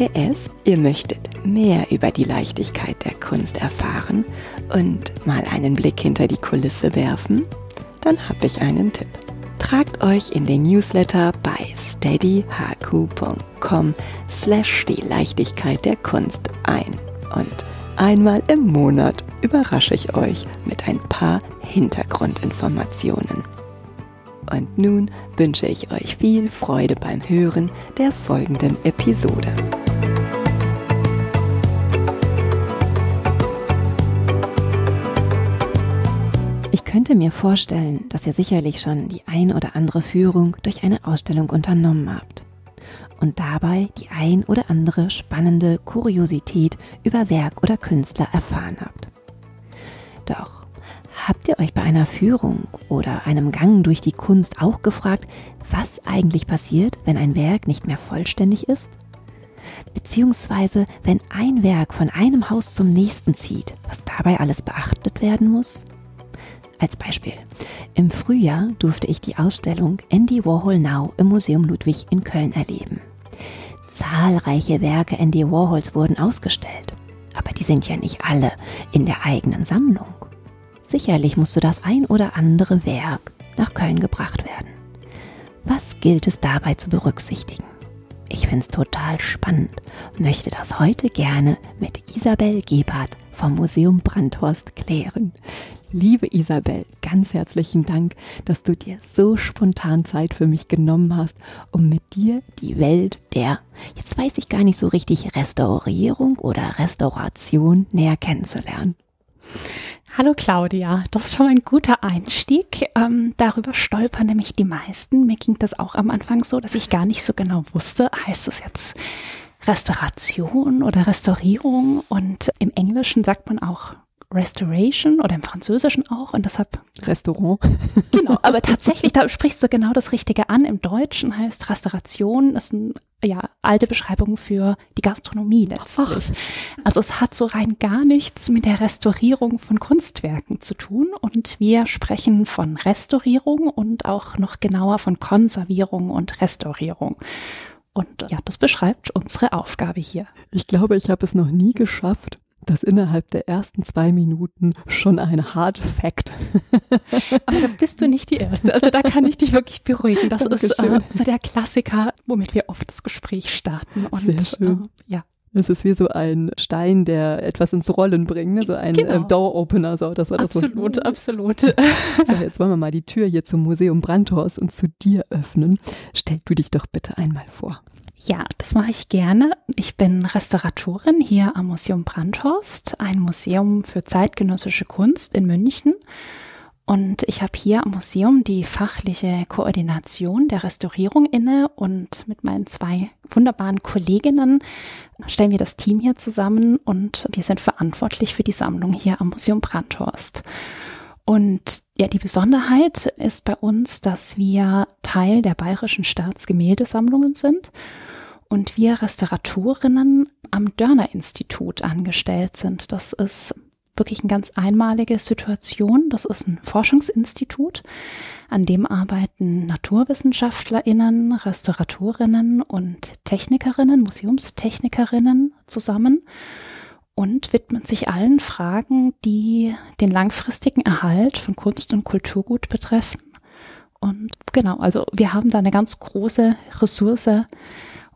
PS, ihr möchtet mehr über die Leichtigkeit der Kunst erfahren und mal einen Blick hinter die Kulisse werfen? Dann habe ich einen Tipp. Tragt euch in den Newsletter bei steadyhq.com slash die Leichtigkeit der Kunst ein. Und einmal im Monat überrasche ich euch mit ein paar Hintergrundinformationen. Und nun wünsche ich euch viel Freude beim Hören der folgenden Episode. Könnte mir vorstellen, dass ihr sicherlich schon die ein oder andere Führung durch eine Ausstellung unternommen habt und dabei die ein oder andere spannende Kuriosität über Werk oder Künstler erfahren habt. Doch habt ihr euch bei einer Führung oder einem Gang durch die Kunst auch gefragt, was eigentlich passiert, wenn ein Werk nicht mehr vollständig ist? Beziehungsweise wenn ein Werk von einem Haus zum nächsten zieht, was dabei alles beachtet werden muss? Als Beispiel. Im Frühjahr durfte ich die Ausstellung Andy Warhol Now im Museum Ludwig in Köln erleben. Zahlreiche Werke Andy Warhols wurden ausgestellt, aber die sind ja nicht alle in der eigenen Sammlung. Sicherlich musste das ein oder andere Werk nach Köln gebracht werden. Was gilt es dabei zu berücksichtigen? Ich finde es total spannend und möchte das heute gerne mit Isabel Gebhardt vom Museum Brandhorst klären. Liebe Isabel, ganz herzlichen Dank, dass du dir so spontan Zeit für mich genommen hast, um mit dir die Welt der, jetzt weiß ich gar nicht so richtig, Restaurierung oder Restauration näher kennenzulernen. Hallo Claudia, das ist schon ein guter Einstieg. Ähm, darüber stolpern nämlich die meisten. Mir ging das auch am Anfang so, dass ich gar nicht so genau wusste, heißt es jetzt Restauration oder Restaurierung? Und im Englischen sagt man auch Restoration oder im Französischen auch und deshalb Restaurant. Genau, aber tatsächlich, da sprichst du genau das Richtige an. Im Deutschen heißt Restauration, das ist eine ja, alte Beschreibung für die Gastronomie letztlich. Ach. Also es hat so rein gar nichts mit der Restaurierung von Kunstwerken zu tun und wir sprechen von Restaurierung und auch noch genauer von Konservierung und Restaurierung. Und ja, das beschreibt unsere Aufgabe hier. Ich glaube, ich habe es noch nie geschafft, dass innerhalb der ersten zwei Minuten schon ein Hard Fact. Aber da bist du nicht die Erste. Also da kann ich dich wirklich beruhigen. Das Dankeschön. ist äh, so der Klassiker, womit wir oft das Gespräch starten. Und Sehr schön. Äh, ja. Es ist wie so ein Stein, der etwas ins Rollen bringt, ne? so ein genau. äh, Door-Opener. So, das war das absolut, so. absolut. So, jetzt wollen wir mal die Tür hier zum Museum Brandhorst und zu dir öffnen. Stell du dich doch bitte einmal vor. Ja, das mache ich gerne. Ich bin Restauratorin hier am Museum Brandhorst, ein Museum für zeitgenössische Kunst in München. Und ich habe hier am Museum die fachliche Koordination der Restaurierung inne und mit meinen zwei wunderbaren Kolleginnen stellen wir das Team hier zusammen und wir sind verantwortlich für die Sammlung hier am Museum Brandhorst. Und ja, die Besonderheit ist bei uns, dass wir Teil der Bayerischen Staatsgemäldesammlungen sind und wir Restauratorinnen am Dörner Institut angestellt sind. Das ist wirklich eine ganz einmalige Situation. Das ist ein Forschungsinstitut, an dem arbeiten Naturwissenschaftlerinnen, Restauratorinnen und Technikerinnen, Museumstechnikerinnen zusammen und widmen sich allen Fragen, die den langfristigen Erhalt von Kunst und Kulturgut betreffen. Und genau, also wir haben da eine ganz große Ressource,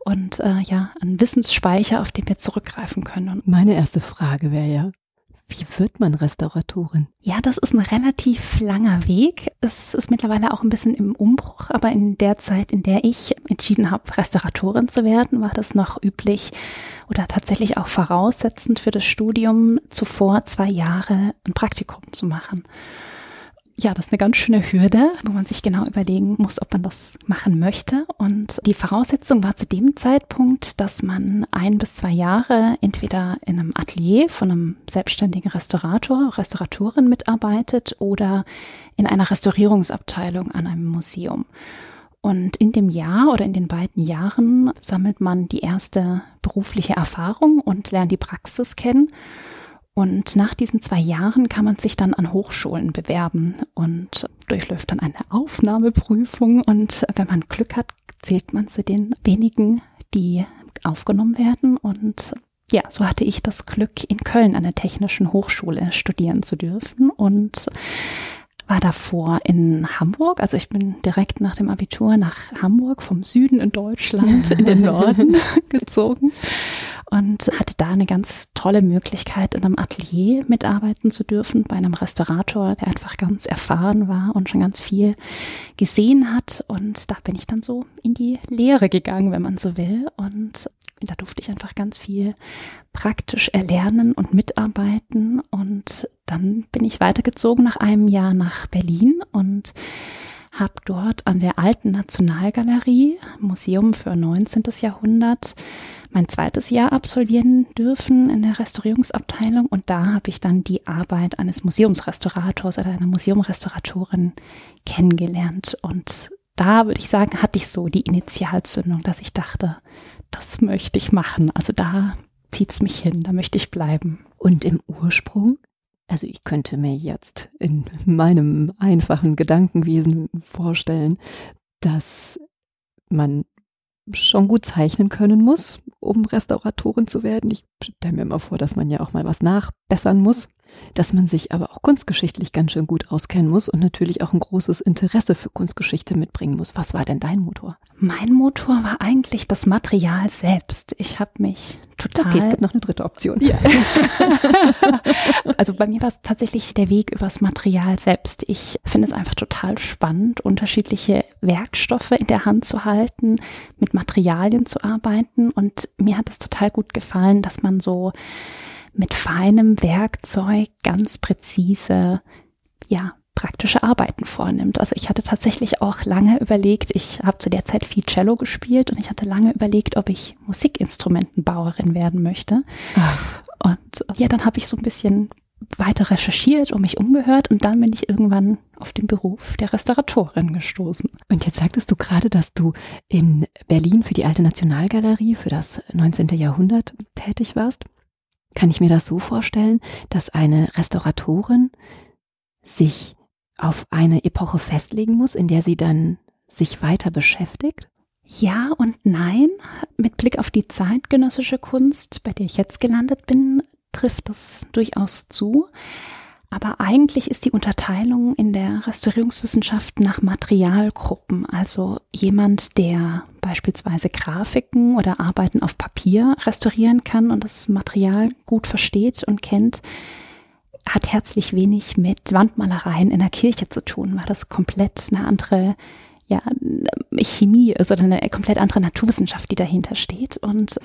und äh, ja, ein Wissensspeicher, auf den wir zurückgreifen können. Meine erste Frage wäre ja, Wie wird man Restauratorin? Ja, das ist ein relativ langer Weg. Es ist mittlerweile auch ein bisschen im Umbruch, aber in der Zeit, in der ich entschieden habe, Restauratorin zu werden, war das noch üblich oder tatsächlich auch voraussetzend für das Studium zuvor zwei Jahre ein Praktikum zu machen ja, das ist eine ganz schöne Hürde, wo man sich genau überlegen muss, ob man das machen möchte. Und die Voraussetzung war zu dem Zeitpunkt, dass man ein bis zwei Jahre entweder in einem Atelier von einem selbstständigen Restaurator, Restauratorin mitarbeitet oder in einer Restaurierungsabteilung an einem Museum. Und in dem Jahr oder in den beiden Jahren sammelt man die erste berufliche Erfahrung und lernt die Praxis kennen. Und nach diesen zwei Jahren kann man sich dann an Hochschulen bewerben und durchläuft dann eine Aufnahmeprüfung. Und wenn man Glück hat, zählt man zu den wenigen, die aufgenommen werden. Und ja, so hatte ich das Glück, in Köln an der Technischen Hochschule studieren zu dürfen und war davor in Hamburg. Also ich bin direkt nach dem Abitur nach Hamburg vom Süden in Deutschland in den Norden gezogen und hatte da eine ganz tolle Möglichkeit, in einem Atelier mitarbeiten zu dürfen, bei einem Restaurator, der einfach ganz erfahren war und schon ganz viel gesehen hat. Und da bin ich dann so in die Lehre gegangen, wenn man so will. Und da durfte ich einfach ganz viel praktisch erlernen und mitarbeiten. Und dann bin ich weitergezogen nach einem Jahr nach Berlin und habe dort an der Alten Nationalgalerie, Museum für 19. Jahrhundert, mein zweites Jahr absolvieren dürfen in der Restaurierungsabteilung und da habe ich dann die Arbeit eines Museumsrestaurators oder einer Museumrestauratorin kennengelernt und da würde ich sagen, hatte ich so die Initialzündung, dass ich dachte, das möchte ich machen. Also da zieht es mich hin, da möchte ich bleiben. Und im Ursprung? Also ich könnte mir jetzt in meinem einfachen Gedankenwesen vorstellen, dass man schon gut zeichnen können muss, um Restauratorin zu werden. Ich stelle mir immer vor, dass man ja auch mal was nachbessern muss dass man sich aber auch kunstgeschichtlich ganz schön gut auskennen muss und natürlich auch ein großes Interesse für Kunstgeschichte mitbringen muss. Was war denn dein Motor? Mein Motor war eigentlich das Material selbst. Ich habe mich total. Okay, es gibt noch eine dritte Option. Ja. also bei mir war es tatsächlich der Weg übers Material selbst. Ich finde es einfach total spannend, unterschiedliche Werkstoffe in der Hand zu halten, mit Materialien zu arbeiten und mir hat es total gut gefallen, dass man so mit feinem Werkzeug ganz präzise, ja, praktische Arbeiten vornimmt. Also ich hatte tatsächlich auch lange überlegt, ich habe zu der Zeit viel Cello gespielt und ich hatte lange überlegt, ob ich Musikinstrumentenbauerin werden möchte. Ach. Und ja, dann habe ich so ein bisschen weiter recherchiert und mich umgehört und dann bin ich irgendwann auf den Beruf der Restauratorin gestoßen. Und jetzt sagtest du gerade, dass du in Berlin für die Alte Nationalgalerie für das 19. Jahrhundert tätig warst. Kann ich mir das so vorstellen, dass eine Restauratorin sich auf eine Epoche festlegen muss, in der sie dann sich weiter beschäftigt? Ja und nein. Mit Blick auf die zeitgenössische Kunst, bei der ich jetzt gelandet bin, trifft das durchaus zu. Aber eigentlich ist die Unterteilung in der Restaurierungswissenschaft nach Materialgruppen. Also jemand, der beispielsweise Grafiken oder Arbeiten auf Papier restaurieren kann und das Material gut versteht und kennt, hat herzlich wenig mit Wandmalereien in der Kirche zu tun, weil das komplett eine andere ja, Chemie ist oder eine komplett andere Naturwissenschaft, die dahinter steht. Und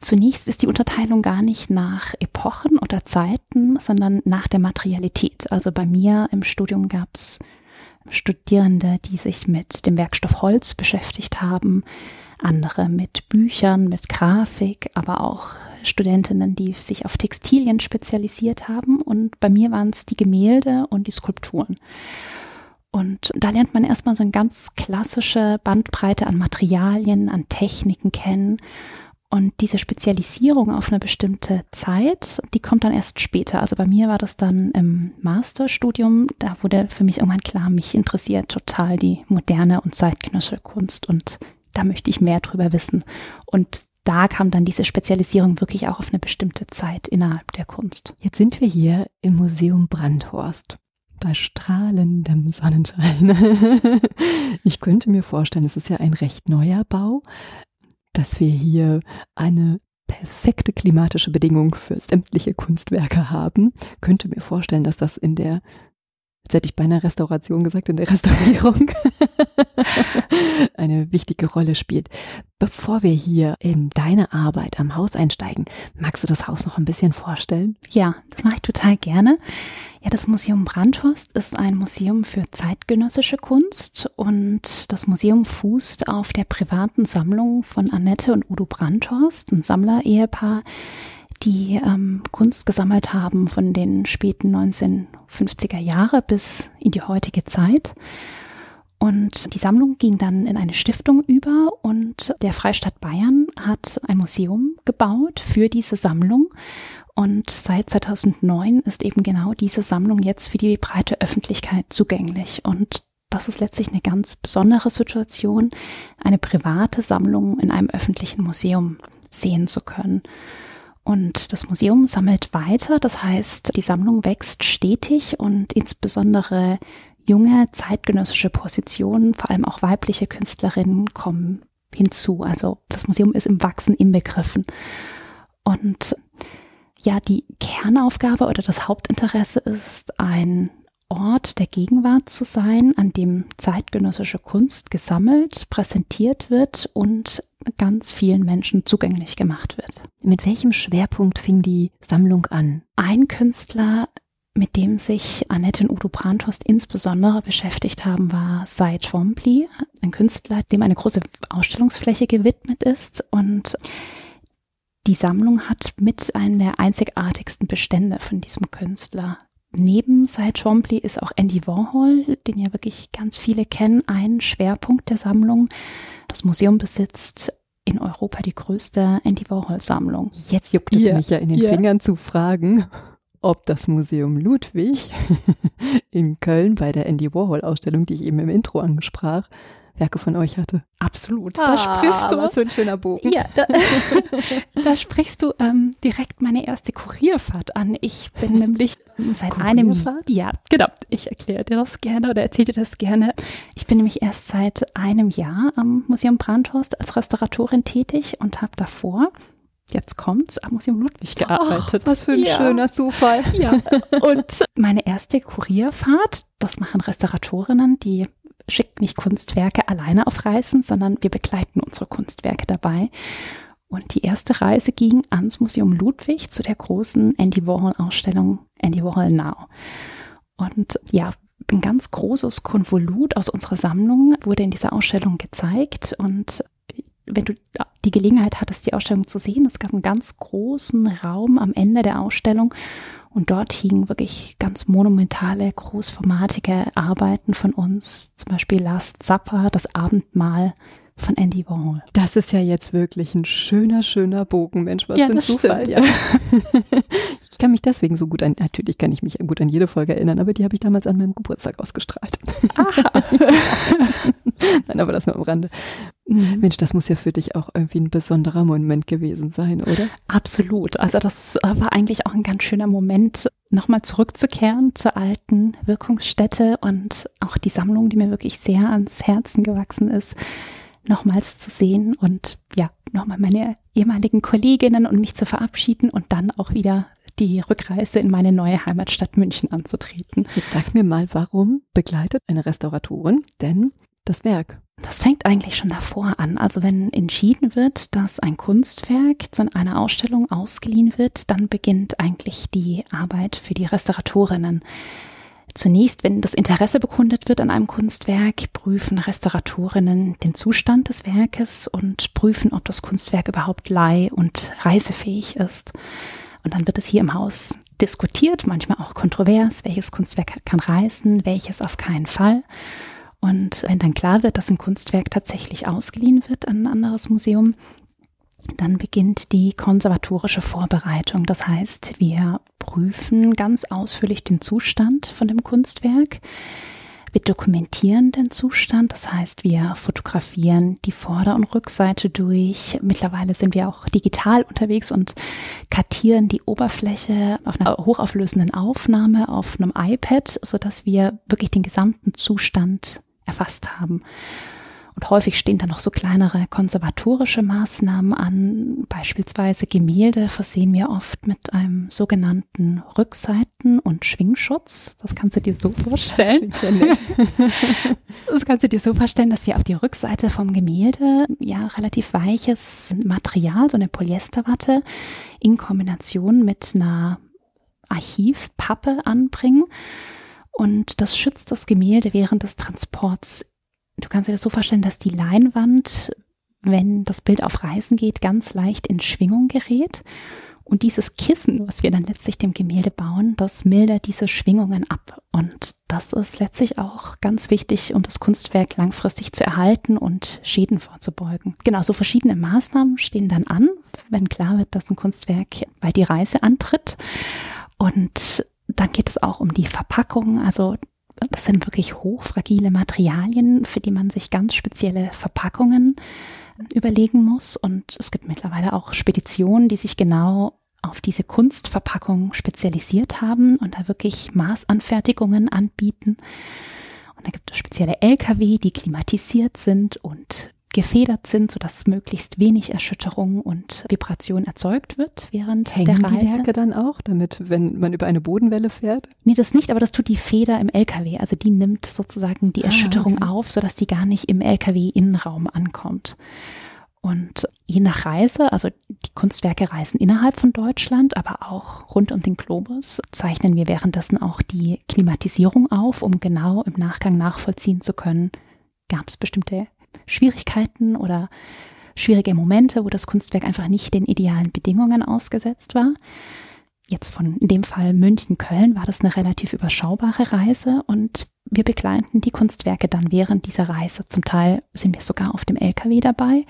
Zunächst ist die Unterteilung gar nicht nach Epochen oder Zeiten, sondern nach der Materialität. Also bei mir im Studium gab es Studierende, die sich mit dem Werkstoff Holz beschäftigt haben, andere mit Büchern, mit Grafik, aber auch Studentinnen, die sich auf Textilien spezialisiert haben. Und bei mir waren es die Gemälde und die Skulpturen. Und da lernt man erstmal so eine ganz klassische Bandbreite an Materialien, an Techniken kennen und diese Spezialisierung auf eine bestimmte Zeit, die kommt dann erst später. Also bei mir war das dann im Masterstudium. Da wurde für mich irgendwann klar, mich interessiert total die moderne und zeitgenössische Kunst und da möchte ich mehr drüber wissen. Und da kam dann diese Spezialisierung wirklich auch auf eine bestimmte Zeit innerhalb der Kunst. Jetzt sind wir hier im Museum Brandhorst bei strahlendem Sonnenschein. ich könnte mir vorstellen, es ist ja ein recht neuer Bau dass wir hier eine perfekte klimatische Bedingungen für sämtliche Kunstwerke haben. Könnte mir vorstellen, dass das in der jetzt hätte ich beinahe Restauration gesagt, in der Restaurierung eine wichtige Rolle spielt. Bevor wir hier in deine Arbeit am Haus einsteigen, magst du das Haus noch ein bisschen vorstellen? Ja, das mache ich total gerne. Ja, das Museum Brandhorst ist ein Museum für zeitgenössische Kunst und das Museum fußt auf der privaten Sammlung von Annette und Udo Brandhorst, ein Sammler-Ehepaar, die ähm, Kunst gesammelt haben von den späten 1950er Jahre bis in die heutige Zeit. Und die Sammlung ging dann in eine Stiftung über und der Freistaat Bayern hat ein Museum gebaut für diese Sammlung. Und seit 2009 ist eben genau diese Sammlung jetzt für die breite Öffentlichkeit zugänglich. Und das ist letztlich eine ganz besondere Situation, eine private Sammlung in einem öffentlichen Museum sehen zu können. Und das Museum sammelt weiter, das heißt, die Sammlung wächst stetig und insbesondere junge zeitgenössische Positionen, vor allem auch weibliche Künstlerinnen kommen hinzu. Also das Museum ist im Wachsen inbegriffen. Und ja, die Kernaufgabe oder das Hauptinteresse ist, ein Ort der Gegenwart zu sein, an dem zeitgenössische Kunst gesammelt, präsentiert wird und ganz vielen Menschen zugänglich gemacht wird. Mit welchem Schwerpunkt fing die Sammlung an? Ein Künstler, mit dem sich Annette und Udo Brandhorst insbesondere beschäftigt haben, war Cy Twombly, ein Künstler, dem eine große Ausstellungsfläche gewidmet ist und die Sammlung hat mit einer der einzigartigsten Bestände von diesem Künstler neben Cy Twombly ist auch Andy Warhol, den ja wirklich ganz viele kennen, ein Schwerpunkt der Sammlung. Das Museum besitzt in Europa die größte Andy Warhol-Sammlung. Jetzt juckt es yeah. mich ja in den yeah. Fingern zu fragen, ob das Museum Ludwig in Köln bei der Andy Warhol-Ausstellung, die ich eben im Intro angesprach, Werke von euch hatte. Absolut. Da ah, sprichst du. Was für ein schöner Bogen. Ja, da, da sprichst du ähm, direkt meine erste Kurierfahrt an. Ich bin nämlich seit einem Ja, genau. Ich erkläre dir das gerne oder erzähle dir das gerne. Ich bin nämlich erst seit einem Jahr am Museum Brandhorst als Restauratorin tätig und habe davor jetzt kommt's, am Museum Ludwig gearbeitet. Oh, was für ein ja. schöner Zufall. Ja. Und meine erste Kurierfahrt, das machen Restauratorinnen, die schickt nicht Kunstwerke alleine auf Reisen, sondern wir begleiten unsere Kunstwerke dabei. Und die erste Reise ging ans Museum Ludwig zu der großen Andy Warhol-Ausstellung Andy Warhol Now. Und ja, ein ganz großes Konvolut aus unserer Sammlung wurde in dieser Ausstellung gezeigt. Und wenn du die Gelegenheit hattest, die Ausstellung zu sehen, es gab einen ganz großen Raum am Ende der Ausstellung und dort hingen wirklich ganz monumentale, großformatige Arbeiten von uns, zum Beispiel Last Supper, das Abendmahl von Andy Warhol. Das ist ja jetzt wirklich ein schöner, schöner Bogen, Mensch, was ja, für ein Zufall. Ja. ich kann mich deswegen so gut an, natürlich kann ich mich gut an jede Folge erinnern, aber die habe ich damals an meinem Geburtstag ausgestrahlt. Aha. Nein, aber das nur am Rande. Mhm. Mensch, das muss ja für dich auch irgendwie ein besonderer Moment gewesen sein, oder? Absolut. Also das äh, war eigentlich auch ein ganz schöner Moment, nochmal zurückzukehren zur alten Wirkungsstätte und auch die Sammlung, die mir wirklich sehr ans Herzen gewachsen ist, nochmals zu sehen und ja, nochmal meine ehemaligen Kolleginnen und mich zu verabschieden und dann auch wieder die Rückreise in meine neue Heimatstadt München anzutreten. Jetzt sag mir mal, warum begleitet eine Restauratorin denn das Werk? Das fängt eigentlich schon davor an. Also wenn entschieden wird, dass ein Kunstwerk zu einer Ausstellung ausgeliehen wird, dann beginnt eigentlich die Arbeit für die Restauratorinnen. Zunächst, wenn das Interesse bekundet wird an einem Kunstwerk, prüfen Restauratorinnen den Zustand des Werkes und prüfen, ob das Kunstwerk überhaupt leih- und reisefähig ist. Und dann wird es hier im Haus diskutiert, manchmal auch kontrovers, welches Kunstwerk kann reisen, welches auf keinen Fall. Und wenn dann klar wird, dass ein Kunstwerk tatsächlich ausgeliehen wird an ein anderes Museum, dann beginnt die konservatorische Vorbereitung. Das heißt, wir prüfen ganz ausführlich den Zustand von dem Kunstwerk. Wir dokumentieren den Zustand, das heißt, wir fotografieren die Vorder- und Rückseite durch. Mittlerweile sind wir auch digital unterwegs und kartieren die Oberfläche auf einer hochauflösenden Aufnahme auf einem iPad, sodass wir wirklich den gesamten Zustand erfasst haben. Und häufig stehen da noch so kleinere konservatorische Maßnahmen an. Beispielsweise Gemälde versehen wir oft mit einem sogenannten Rückseiten- und Schwingschutz. Das kannst du dir so vorstellen. Das, das kannst du dir so vorstellen, dass wir auf die Rückseite vom Gemälde ja relativ weiches Material, so eine Polyesterwatte, in Kombination mit einer Archivpappe anbringen. Und das schützt das Gemälde während des Transports du kannst dir das so vorstellen, dass die Leinwand, wenn das Bild auf Reisen geht, ganz leicht in Schwingung gerät. Und dieses Kissen, was wir dann letztlich dem Gemälde bauen, das mildert diese Schwingungen ab. Und das ist letztlich auch ganz wichtig, um das Kunstwerk langfristig zu erhalten und Schäden vorzubeugen. Genau, so verschiedene Maßnahmen stehen dann an, wenn klar wird, dass ein Kunstwerk bald die Reise antritt. Und dann geht es auch um die Verpackung. Also das sind wirklich hochfragile Materialien, für die man sich ganz spezielle Verpackungen überlegen muss. Und es gibt mittlerweile auch Speditionen, die sich genau auf diese Kunstverpackung spezialisiert haben und da wirklich Maßanfertigungen anbieten. Und da gibt es spezielle Lkw, die klimatisiert sind und gefedert sind, sodass möglichst wenig Erschütterung und Vibration erzeugt wird während Hängen der Reise. die Werke dann auch, damit, wenn man über eine Bodenwelle fährt? Nee, das nicht, aber das tut die Feder im LKW. Also die nimmt sozusagen die Ah, Erschütterung okay. auf, sodass die gar nicht im LKW-Innenraum ankommt. Und je nach Reise, also die Kunstwerke reisen innerhalb von Deutschland, aber auch rund um den Globus, zeichnen wir währenddessen auch die Klimatisierung auf, um genau im Nachgang nachvollziehen zu können, gab es bestimmte Schwierigkeiten oder schwierige Momente, wo das Kunstwerk einfach nicht den idealen Bedingungen ausgesetzt war. Jetzt von in dem Fall München-Köln war das eine relativ überschaubare Reise und wir begleiten die Kunstwerke dann während dieser Reise. Zum Teil sind wir sogar auf dem LKW dabei.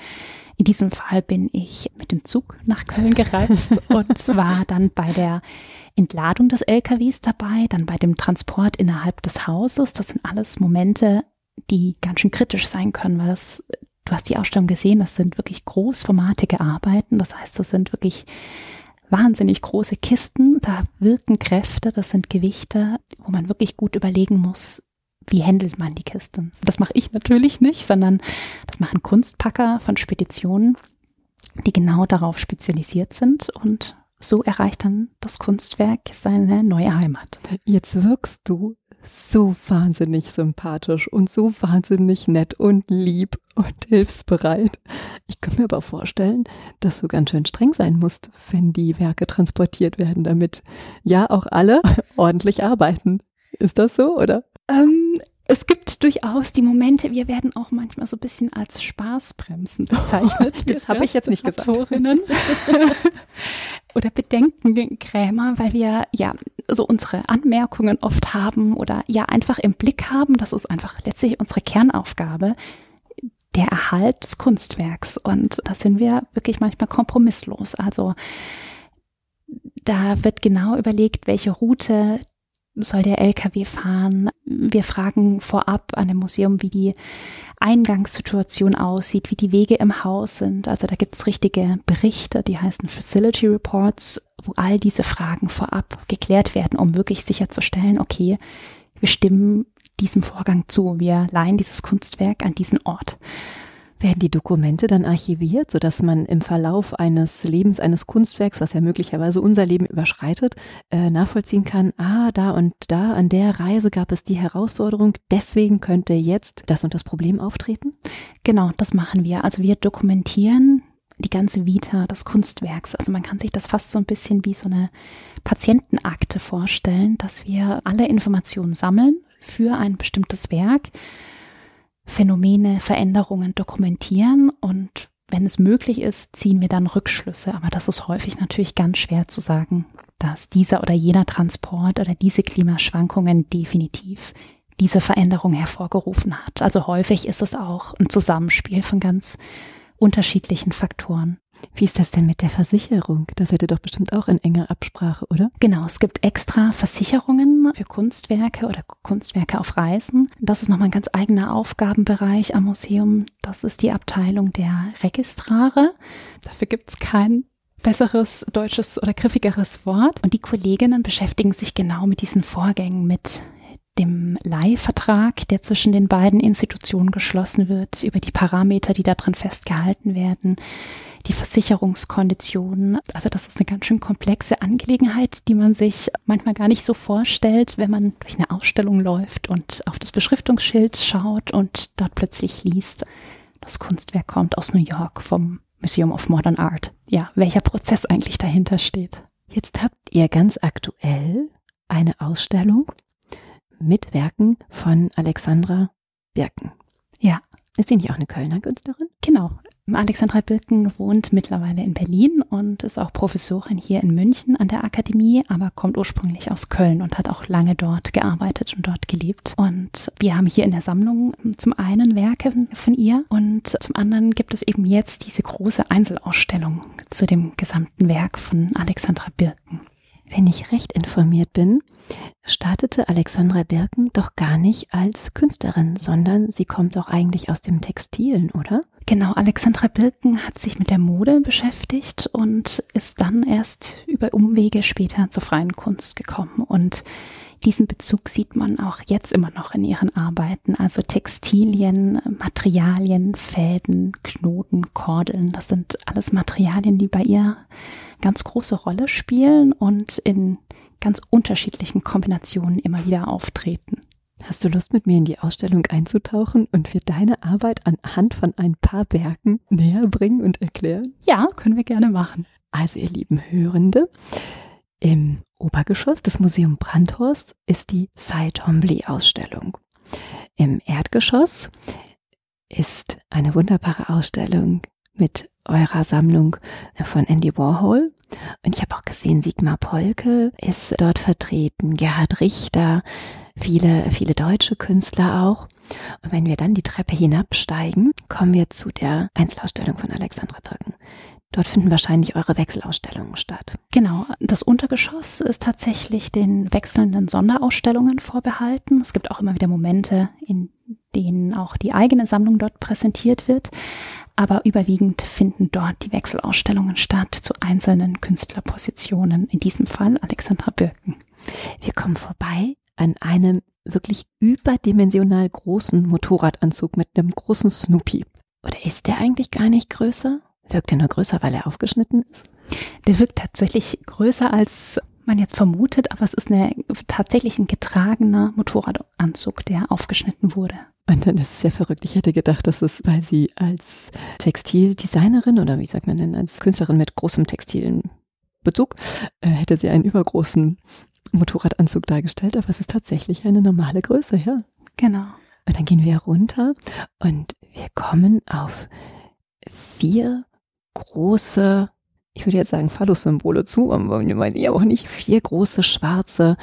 In diesem Fall bin ich mit dem Zug nach Köln gereist und war dann bei der Entladung des LKWs dabei, dann bei dem Transport innerhalb des Hauses. Das sind alles Momente, die ganz schön kritisch sein können, weil das, du hast die Ausstellung gesehen, das sind wirklich großformatige Arbeiten. Das heißt, das sind wirklich wahnsinnig große Kisten. Da wirken Kräfte, das sind Gewichte, wo man wirklich gut überlegen muss, wie handelt man die Kisten. Das mache ich natürlich nicht, sondern das machen Kunstpacker von Speditionen, die genau darauf spezialisiert sind und so erreicht dann das Kunstwerk seine neue Heimat. Jetzt wirkst du so wahnsinnig sympathisch und so wahnsinnig nett und lieb und hilfsbereit. Ich kann mir aber vorstellen, dass du ganz schön streng sein musst, wenn die Werke transportiert werden, damit ja auch alle ordentlich arbeiten. Ist das so, oder? Ähm, es gibt durchaus die Momente, wir werden auch manchmal so ein bisschen als Spaßbremsen bezeichnet. Das habe ich jetzt nicht gesagt. Oder Bedenkengrämer, weil wir ja so unsere Anmerkungen oft haben oder ja einfach im Blick haben. Das ist einfach letztlich unsere Kernaufgabe, der Erhalt des Kunstwerks. Und da sind wir wirklich manchmal kompromisslos. Also da wird genau überlegt, welche Route soll der LKW fahren. Wir fragen vorab an dem Museum, wie die Eingangssituation aussieht, wie die Wege im Haus sind. Also da gibt es richtige Berichte, die heißen Facility Reports, wo all diese Fragen vorab geklärt werden, um wirklich sicherzustellen, okay, wir stimmen diesem Vorgang zu, wir leihen dieses Kunstwerk an diesen Ort. Werden die Dokumente dann archiviert, sodass man im Verlauf eines Lebens eines Kunstwerks, was ja möglicherweise unser Leben überschreitet, äh, nachvollziehen kann, ah, da und da an der Reise gab es die Herausforderung, deswegen könnte jetzt das und das Problem auftreten? Genau, das machen wir. Also wir dokumentieren die ganze Vita des Kunstwerks. Also man kann sich das fast so ein bisschen wie so eine Patientenakte vorstellen, dass wir alle Informationen sammeln für ein bestimmtes Werk Phänomene, Veränderungen dokumentieren und wenn es möglich ist, ziehen wir dann Rückschlüsse. Aber das ist häufig natürlich ganz schwer zu sagen, dass dieser oder jener Transport oder diese Klimaschwankungen definitiv diese Veränderung hervorgerufen hat. Also häufig ist es auch ein Zusammenspiel von ganz unterschiedlichen Faktoren. Wie ist das denn mit der Versicherung? Da seid ihr doch bestimmt auch in enger Absprache, oder? Genau, es gibt extra Versicherungen für Kunstwerke oder Kunstwerke auf Reisen. Das ist nochmal ein ganz eigener Aufgabenbereich am Museum. Das ist die Abteilung der Registrare. Dafür gibt es kein besseres deutsches oder griffigeres Wort. Und die Kolleginnen beschäftigen sich genau mit diesen Vorgängen, mit dem Leihvertrag, der zwischen den beiden Institutionen geschlossen wird, über die Parameter, die da drin festgehalten werden, die Versicherungskonditionen. Also das ist eine ganz schön komplexe Angelegenheit, die man sich manchmal gar nicht so vorstellt, wenn man durch eine Ausstellung läuft und auf das Beschriftungsschild schaut und dort plötzlich liest, das Kunstwerk kommt aus New York vom Museum of Modern Art. Ja, welcher Prozess eigentlich dahinter steht. Jetzt habt ihr ganz aktuell eine Ausstellung mit Werken von Alexandra Birken. Ja. Ist sie nicht auch eine Kölner Künstlerin? Genau. Alexandra Birken wohnt mittlerweile in Berlin und ist auch Professorin hier in München an der Akademie, aber kommt ursprünglich aus Köln und hat auch lange dort gearbeitet und dort gelebt. Und wir haben hier in der Sammlung zum einen Werke von ihr und zum anderen gibt es eben jetzt diese große Einzelausstellung zu dem gesamten Werk von Alexandra Birken. Wenn ich recht informiert bin, startete Alexandra Birken doch gar nicht als Künstlerin, sondern sie kommt doch eigentlich aus dem Textilen, oder? Genau, Alexandra Birken hat sich mit der Mode beschäftigt und ist dann erst über Umwege später zur freien Kunst gekommen. Und diesen Bezug sieht man auch jetzt immer noch in ihren Arbeiten. Also Textilien, Materialien, Fäden, Knoten, Kordeln, das sind alles Materialien, die bei ihr ganz große Rolle spielen und in ganz unterschiedlichen Kombinationen immer wieder auftreten. Hast du Lust, mit mir in die Ausstellung einzutauchen und wir deine Arbeit anhand von ein paar Werken näher bringen und erklären? Ja, können wir gerne machen. Also, ihr lieben Hörende, im Obergeschoss des Museum Brandhorst ist die Cy Twombly Ausstellung. Im Erdgeschoss ist eine wunderbare Ausstellung mit eurer Sammlung von Andy Warhol. Und ich habe auch gesehen, Sigmar Polke ist dort vertreten, Gerhard Richter, viele, viele deutsche Künstler auch. Und wenn wir dann die Treppe hinabsteigen, kommen wir zu der Einzelausstellung von Alexandra Birken. Dort finden wahrscheinlich eure Wechselausstellungen statt. Genau, das Untergeschoss ist tatsächlich den wechselnden Sonderausstellungen vorbehalten. Es gibt auch immer wieder Momente, in denen auch die eigene Sammlung dort präsentiert wird aber überwiegend finden dort die Wechselausstellungen statt zu einzelnen Künstlerpositionen, in diesem Fall Alexandra Birken. Wir kommen vorbei an einem wirklich überdimensional großen Motorradanzug mit einem großen Snoopy. Oder ist der eigentlich gar nicht größer? Wirkt er nur größer, weil er aufgeschnitten ist? Der wirkt tatsächlich größer, als man jetzt vermutet, aber es ist eine, tatsächlich ein getragener Motorradanzug, der aufgeschnitten wurde. Und dann ist es sehr verrückt. Ich hätte gedacht, dass es, weil sie als Textildesignerin oder wie sagt man denn, als Künstlerin mit großem textilen Bezug, äh, hätte sie einen übergroßen Motorradanzug dargestellt, aber es ist tatsächlich eine normale Größe, ja. Genau. Und dann gehen wir runter und wir kommen auf vier große ich würde jetzt sagen Phallus-Symbole zu, aber meine ich auch nicht vier große schwarze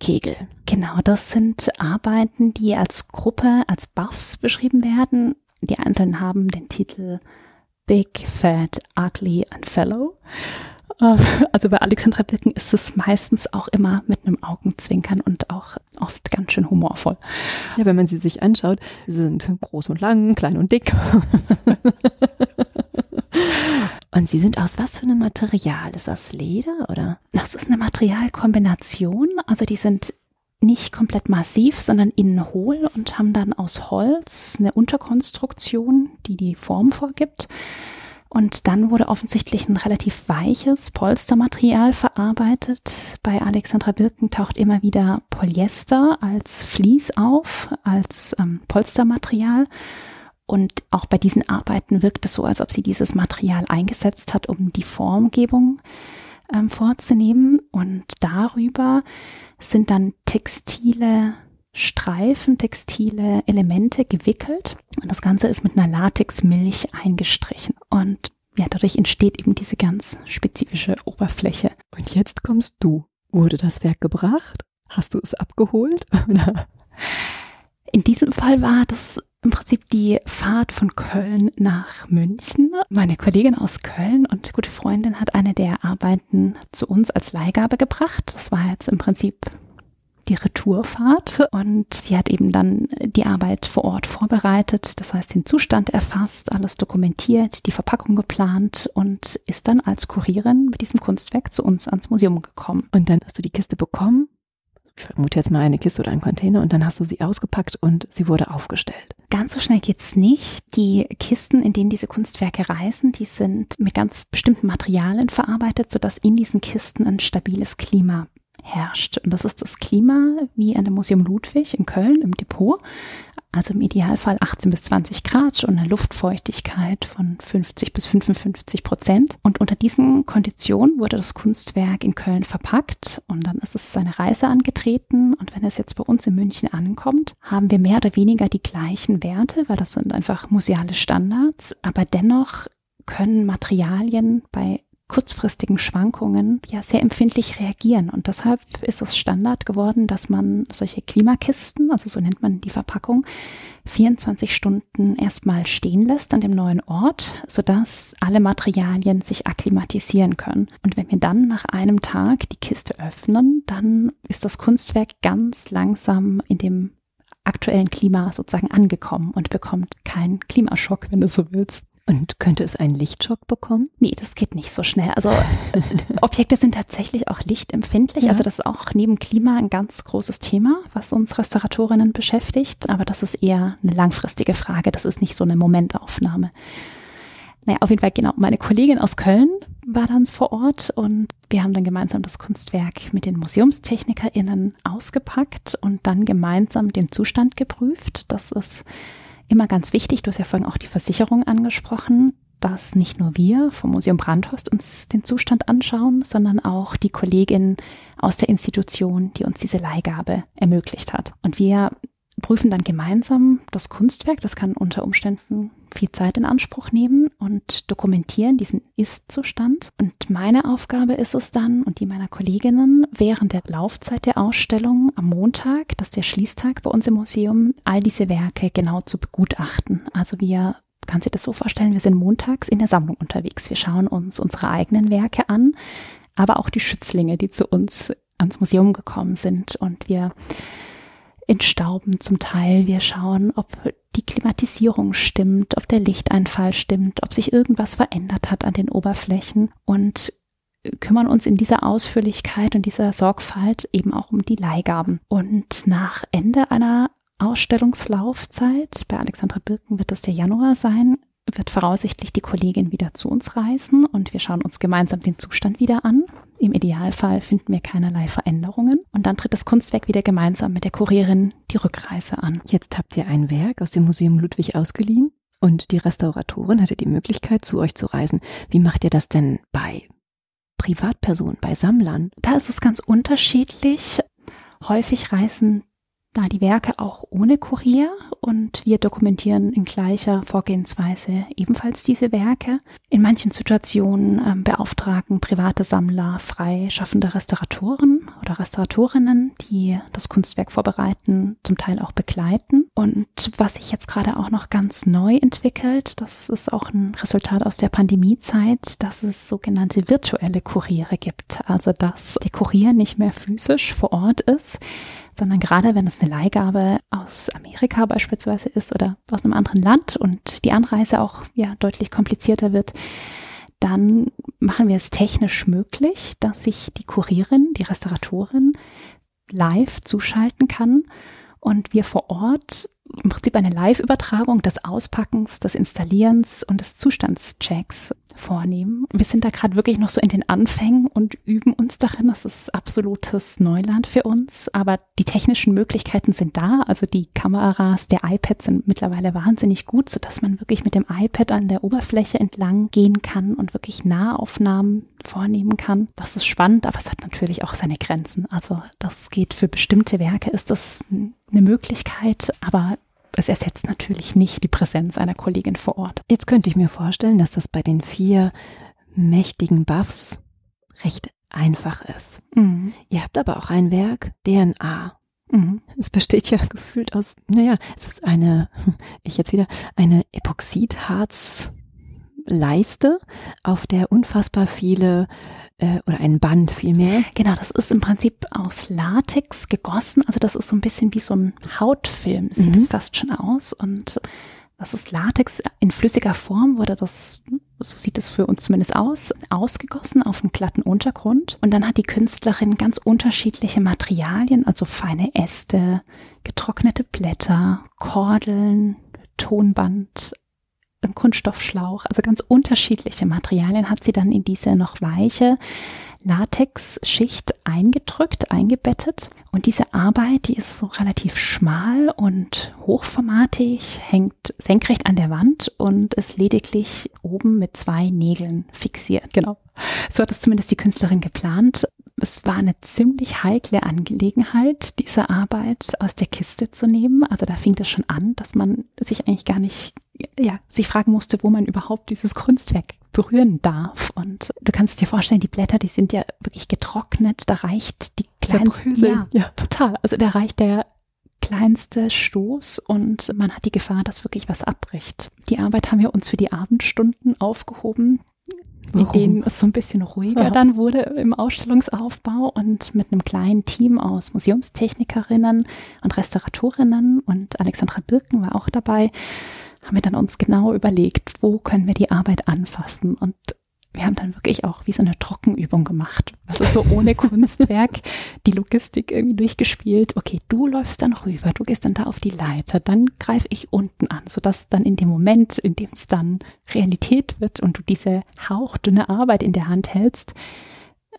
Kegel. Genau, das sind Arbeiten, die als Gruppe, als Buffs beschrieben werden. Die einzelnen haben den Titel Big, Fat, Ugly and Fellow. Äh, also bei Alexandra Birken ist es meistens auch immer mit einem Augenzwinkern und auch oft ganz schön humorvoll. Ja, wenn man sie sich anschaut, sie sind groß und lang, klein und dick. Und sie sind aus was für einem Material? Ist das Leder oder? Das ist eine Materialkombination. Also die sind nicht komplett massiv, sondern innen hohl und haben dann aus Holz eine Unterkonstruktion, die die Form vorgibt. Und dann wurde offensichtlich ein relativ weiches Polstermaterial verarbeitet. Bei Alexandra Birken taucht immer wieder Polyester als Vlies auf, als ähm, Polstermaterial. Und auch bei diesen Arbeiten wirkt es so, als ob sie dieses Material eingesetzt hat, um die Formgebung ähm, vorzunehmen. Und darüber sind dann textile Streifen, textile Elemente gewickelt. Und das Ganze ist mit einer Latexmilch eingestrichen. Und ja, dadurch entsteht eben diese ganz spezifische Oberfläche. Und jetzt kommst du. Wurde das Werk gebracht? Hast du es abgeholt? In diesem Fall war das im Prinzip die Fahrt von Köln nach München. Meine Kollegin aus Köln und gute Freundin hat eine der Arbeiten zu uns als Leihgabe gebracht. Das war jetzt im Prinzip die Retourfahrt und sie hat eben dann die Arbeit vor Ort vorbereitet, das heißt den Zustand erfasst, alles dokumentiert, die Verpackung geplant und ist dann als Kurierin mit diesem Kunstwerk zu uns ans Museum gekommen. Und dann hast du die Kiste bekommen vermute jetzt mal eine Kiste oder einen Container und dann hast du sie ausgepackt und sie wurde aufgestellt. Ganz so schnell geht's nicht. Die Kisten, in denen diese Kunstwerke reisen, die sind mit ganz bestimmten Materialien verarbeitet, sodass in diesen Kisten ein stabiles Klima herrscht. Und das ist das Klima wie an dem Museum Ludwig in Köln im Depot. Also im Idealfall 18 bis 20 Grad und eine Luftfeuchtigkeit von 50 bis 55 Prozent. Und unter diesen Konditionen wurde das Kunstwerk in Köln verpackt und dann ist es seine Reise angetreten. Und wenn es jetzt bei uns in München ankommt, haben wir mehr oder weniger die gleichen Werte, weil das sind einfach museale Standards. Aber dennoch können Materialien bei kurzfristigen Schwankungen ja sehr empfindlich reagieren. Und deshalb ist es Standard geworden, dass man solche Klimakisten, also so nennt man die Verpackung, 24 Stunden erstmal stehen lässt an dem neuen Ort, sodass alle Materialien sich akklimatisieren können. Und wenn wir dann nach einem Tag die Kiste öffnen, dann ist das Kunstwerk ganz langsam in dem aktuellen Klima sozusagen angekommen und bekommt keinen Klimaschock, wenn du so willst. Und könnte es einen Lichtschock bekommen? Nee, das geht nicht so schnell. Also Objekte sind tatsächlich auch lichtempfindlich. Ja. Also das ist auch neben Klima ein ganz großes Thema, was uns Restauratorinnen beschäftigt. Aber das ist eher eine langfristige Frage. Das ist nicht so eine Momentaufnahme. Naja, auf jeden Fall, genau. Meine Kollegin aus Köln war dann vor Ort und wir haben dann gemeinsam das Kunstwerk mit den MuseumstechnikerInnen ausgepackt und dann gemeinsam den Zustand geprüft. Das ist immer ganz wichtig, du hast ja vorhin auch die Versicherung angesprochen, dass nicht nur wir vom Museum Brandhorst uns den Zustand anschauen, sondern auch die Kollegin aus der Institution, die uns diese Leihgabe ermöglicht hat. Und wir prüfen dann gemeinsam das Kunstwerk. Das kann unter Umständen viel Zeit in Anspruch nehmen und dokumentieren diesen Ist-Zustand. Und meine Aufgabe ist es dann und die meiner Kolleginnen während der Laufzeit der Ausstellung am Montag, das ist der Schließtag bei uns im Museum, all diese Werke genau zu begutachten. Also wir kann sich das so vorstellen, wir sind montags in der Sammlung unterwegs. Wir schauen uns unsere eigenen Werke an, aber auch die Schützlinge, die zu uns ans Museum gekommen sind. Und wir entstauben zum Teil. Wir schauen, ob die Klimatisierung stimmt, ob der Lichteinfall stimmt, ob sich irgendwas verändert hat an den Oberflächen und kümmern uns in dieser Ausführlichkeit und dieser Sorgfalt eben auch um die Leihgaben. Und nach Ende einer Ausstellungslaufzeit, bei Alexandra Birken wird das der Januar sein, wird voraussichtlich die Kollegin wieder zu uns reisen und wir schauen uns gemeinsam den Zustand wieder an. Im Idealfall finden wir keinerlei Veränderungen und dann tritt das Kunstwerk wieder gemeinsam mit der Kurierin die Rückreise an. Jetzt habt ihr ein Werk aus dem Museum Ludwig ausgeliehen und die Restauratorin hatte die Möglichkeit, zu euch zu reisen. Wie macht ihr das denn bei Privatpersonen, bei Sammlern? Da ist es ganz unterschiedlich. Häufig reisen da die Werke auch ohne Kurier und wir dokumentieren in gleicher Vorgehensweise ebenfalls diese Werke. In manchen Situationen äh, beauftragen private Sammler freischaffende Restauratoren oder Restauratorinnen, die das Kunstwerk vorbereiten, zum Teil auch begleiten. Und was sich jetzt gerade auch noch ganz neu entwickelt, das ist auch ein Resultat aus der Pandemiezeit, dass es sogenannte virtuelle Kuriere gibt. Also dass der Kurier nicht mehr physisch vor Ort ist, sondern gerade wenn es eine Leihgabe aus Amerika beispielsweise ist oder aus einem anderen Land und die Anreise auch ja deutlich komplizierter wird, dann machen wir es technisch möglich, dass sich die Kurierin, die Restauratorin live zuschalten kann und wir vor Ort im Prinzip eine Live-Übertragung des Auspackens, des Installierens und des Zustandschecks vornehmen. Wir sind da gerade wirklich noch so in den Anfängen und üben uns darin. Das ist absolutes Neuland für uns, aber die technischen Möglichkeiten sind da. Also die Kameras der iPads sind mittlerweile wahnsinnig gut, sodass man wirklich mit dem iPad an der Oberfläche entlang gehen kann und wirklich Nahaufnahmen vornehmen kann. Das ist spannend, aber es hat natürlich auch seine Grenzen. Also das geht für bestimmte Werke, ist das eine Möglichkeit, aber es ersetzt natürlich nicht die Präsenz einer Kollegin vor Ort. Jetzt könnte ich mir vorstellen, dass das bei den vier mächtigen Buffs recht einfach ist. Mhm. Ihr habt aber auch ein Werk, DNA. Mhm. Es besteht ja gefühlt aus, naja, es ist eine, ich jetzt wieder, eine Epoxidharz Leiste, auf der unfassbar viele äh, oder ein Band vielmehr. Genau, das ist im Prinzip aus Latex gegossen. Also das ist so ein bisschen wie so ein Hautfilm, sieht es mhm. fast schon aus. Und das ist Latex in flüssiger Form, wurde das so sieht es für uns zumindest aus, ausgegossen auf einem glatten Untergrund. Und dann hat die Künstlerin ganz unterschiedliche Materialien, also feine Äste, getrocknete Blätter, Kordeln, Tonband, Kunststoffschlauch, also ganz unterschiedliche Materialien hat sie dann in diese noch weiche Latexschicht eingedrückt, eingebettet. Und diese Arbeit, die ist so relativ schmal und hochformatig, hängt senkrecht an der Wand und ist lediglich oben mit zwei Nägeln fixiert. Genau. So hat es zumindest die Künstlerin geplant. Es war eine ziemlich heikle Angelegenheit, diese Arbeit aus der Kiste zu nehmen. Also da fing das schon an, dass man sich eigentlich gar nicht, ja, sich fragen musste, wo man überhaupt dieses Kunstwerk berühren darf. Und du kannst dir vorstellen, die Blätter, die sind ja wirklich getrocknet. Da reicht die kleinste, ja, ja, total. Also da reicht der kleinste Stoß und man hat die Gefahr, dass wirklich was abbricht. Die Arbeit haben wir uns für die Abendstunden aufgehoben. Warum? in denen es so ein bisschen ruhiger ja. dann wurde im Ausstellungsaufbau und mit einem kleinen Team aus Museumstechnikerinnen und Restauratorinnen und Alexandra Birken war auch dabei, haben wir dann uns genau überlegt, wo können wir die Arbeit anfassen und wir haben dann wirklich auch wie so eine Trockenübung gemacht. Also so ohne Kunstwerk die Logistik irgendwie durchgespielt. Okay, du läufst dann rüber, du gehst dann da auf die Leiter, dann greife ich unten an, sodass dann in dem Moment, in dem es dann Realität wird und du diese hauchdünne Arbeit in der Hand hältst,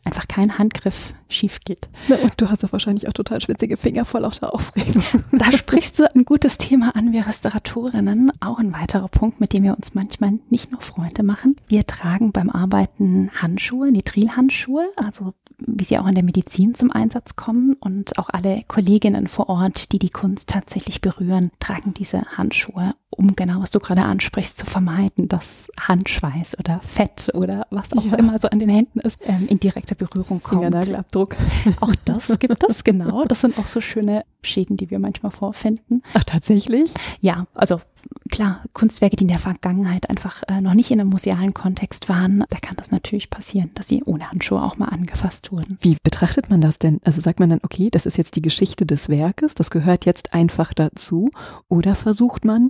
einfach kein Handgriff schief geht. Na, und du hast doch wahrscheinlich auch total schwitzige Finger vor lauter Aufregung. Da sprichst du ein gutes Thema an, wir Restauratorinnen. Auch ein weiterer Punkt, mit dem wir uns manchmal nicht nur Freunde machen. Wir tragen beim Arbeiten Handschuhe, Nitrilhandschuhe, also wie sie auch in der Medizin zum Einsatz kommen. Und auch alle Kolleginnen vor Ort, die die Kunst tatsächlich berühren, tragen diese Handschuhe, um genau, was du gerade ansprichst, zu vermeiden, dass Handschweiß oder Fett oder was auch ja. immer so an den Händen ist, ähm, in direkter Berührung kommt. Fingernagelabdruck. Auch das gibt es, genau. Das sind auch so schöne Schäden, die wir manchmal vorfinden. Ach, tatsächlich? Ja, also klar, Kunstwerke, die in der Vergangenheit einfach äh, noch nicht in einem musealen Kontext waren, da kann das natürlich passieren, dass sie ohne Handschuhe auch mal angefasst wurden. Wie betrachtet man das denn? Also sagt man dann, okay, das ist jetzt die Geschichte des Werkes, das gehört jetzt einfach dazu, oder versucht man,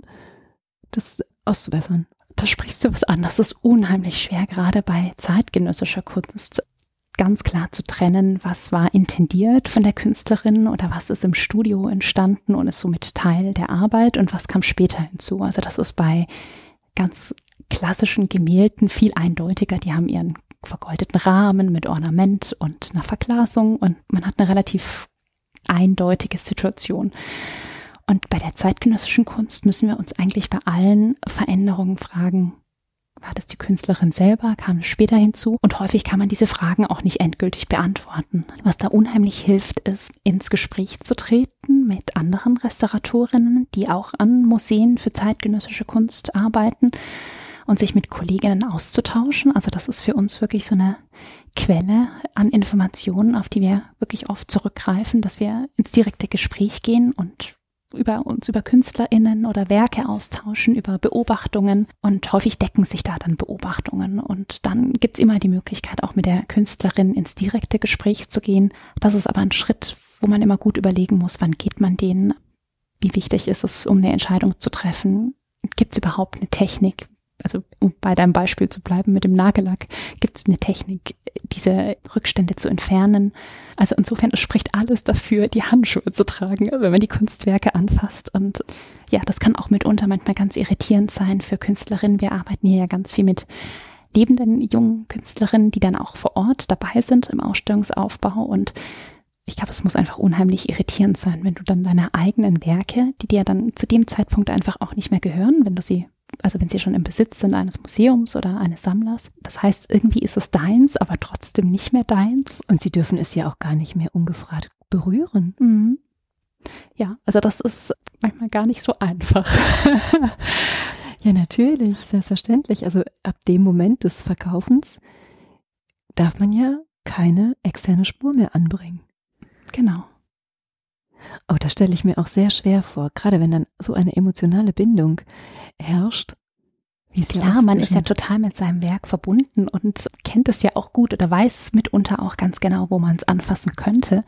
das auszubessern? Da sprichst du was an. Das ist unheimlich schwer, gerade bei zeitgenössischer Kunst ganz klar zu trennen, was war intendiert von der Künstlerin oder was ist im Studio entstanden und ist somit Teil der Arbeit und was kam später hinzu. Also das ist bei ganz klassischen Gemälden viel eindeutiger. Die haben ihren vergoldeten Rahmen mit Ornament und einer Verglasung und man hat eine relativ eindeutige Situation. Und bei der zeitgenössischen Kunst müssen wir uns eigentlich bei allen Veränderungen fragen, war das die Künstlerin selber? Kam später hinzu? Und häufig kann man diese Fragen auch nicht endgültig beantworten. Was da unheimlich hilft, ist, ins Gespräch zu treten mit anderen Restauratorinnen, die auch an Museen für zeitgenössische Kunst arbeiten und sich mit Kolleginnen auszutauschen. Also das ist für uns wirklich so eine Quelle an Informationen, auf die wir wirklich oft zurückgreifen, dass wir ins direkte Gespräch gehen und über uns über KünstlerInnen oder Werke austauschen, über Beobachtungen und häufig decken sich da dann Beobachtungen und dann gibt es immer die Möglichkeit, auch mit der Künstlerin ins direkte Gespräch zu gehen. Das ist aber ein Schritt, wo man immer gut überlegen muss, wann geht man den, wie wichtig ist es, um eine Entscheidung zu treffen. Gibt es überhaupt eine Technik, also um bei deinem Beispiel zu bleiben mit dem Nagellack, gibt es eine Technik, diese Rückstände zu entfernen. Also insofern es spricht alles dafür, die Handschuhe zu tragen, wenn man die Kunstwerke anfasst. Und ja, das kann auch mitunter manchmal ganz irritierend sein für Künstlerinnen. Wir arbeiten hier ja ganz viel mit lebenden jungen Künstlerinnen, die dann auch vor Ort dabei sind im Ausstellungsaufbau und ich glaube, es muss einfach unheimlich irritierend sein, wenn du dann deine eigenen Werke, die dir dann zu dem Zeitpunkt einfach auch nicht mehr gehören, wenn du sie also wenn sie schon im Besitz sind eines Museums oder eines Sammlers. Das heißt, irgendwie ist es deins, aber trotzdem nicht mehr deins. Und sie dürfen es ja auch gar nicht mehr ungefragt berühren. Mhm. Ja, also das ist manchmal gar nicht so einfach. ja, natürlich, selbstverständlich. Also ab dem Moment des Verkaufens darf man ja keine externe Spur mehr anbringen. Genau. Oh, das stelle ich mir auch sehr schwer vor, gerade wenn dann so eine emotionale Bindung herrscht. Wie Klar, man ist ja total mit seinem Werk verbunden und kennt es ja auch gut oder weiß mitunter auch ganz genau, wo man es anfassen könnte.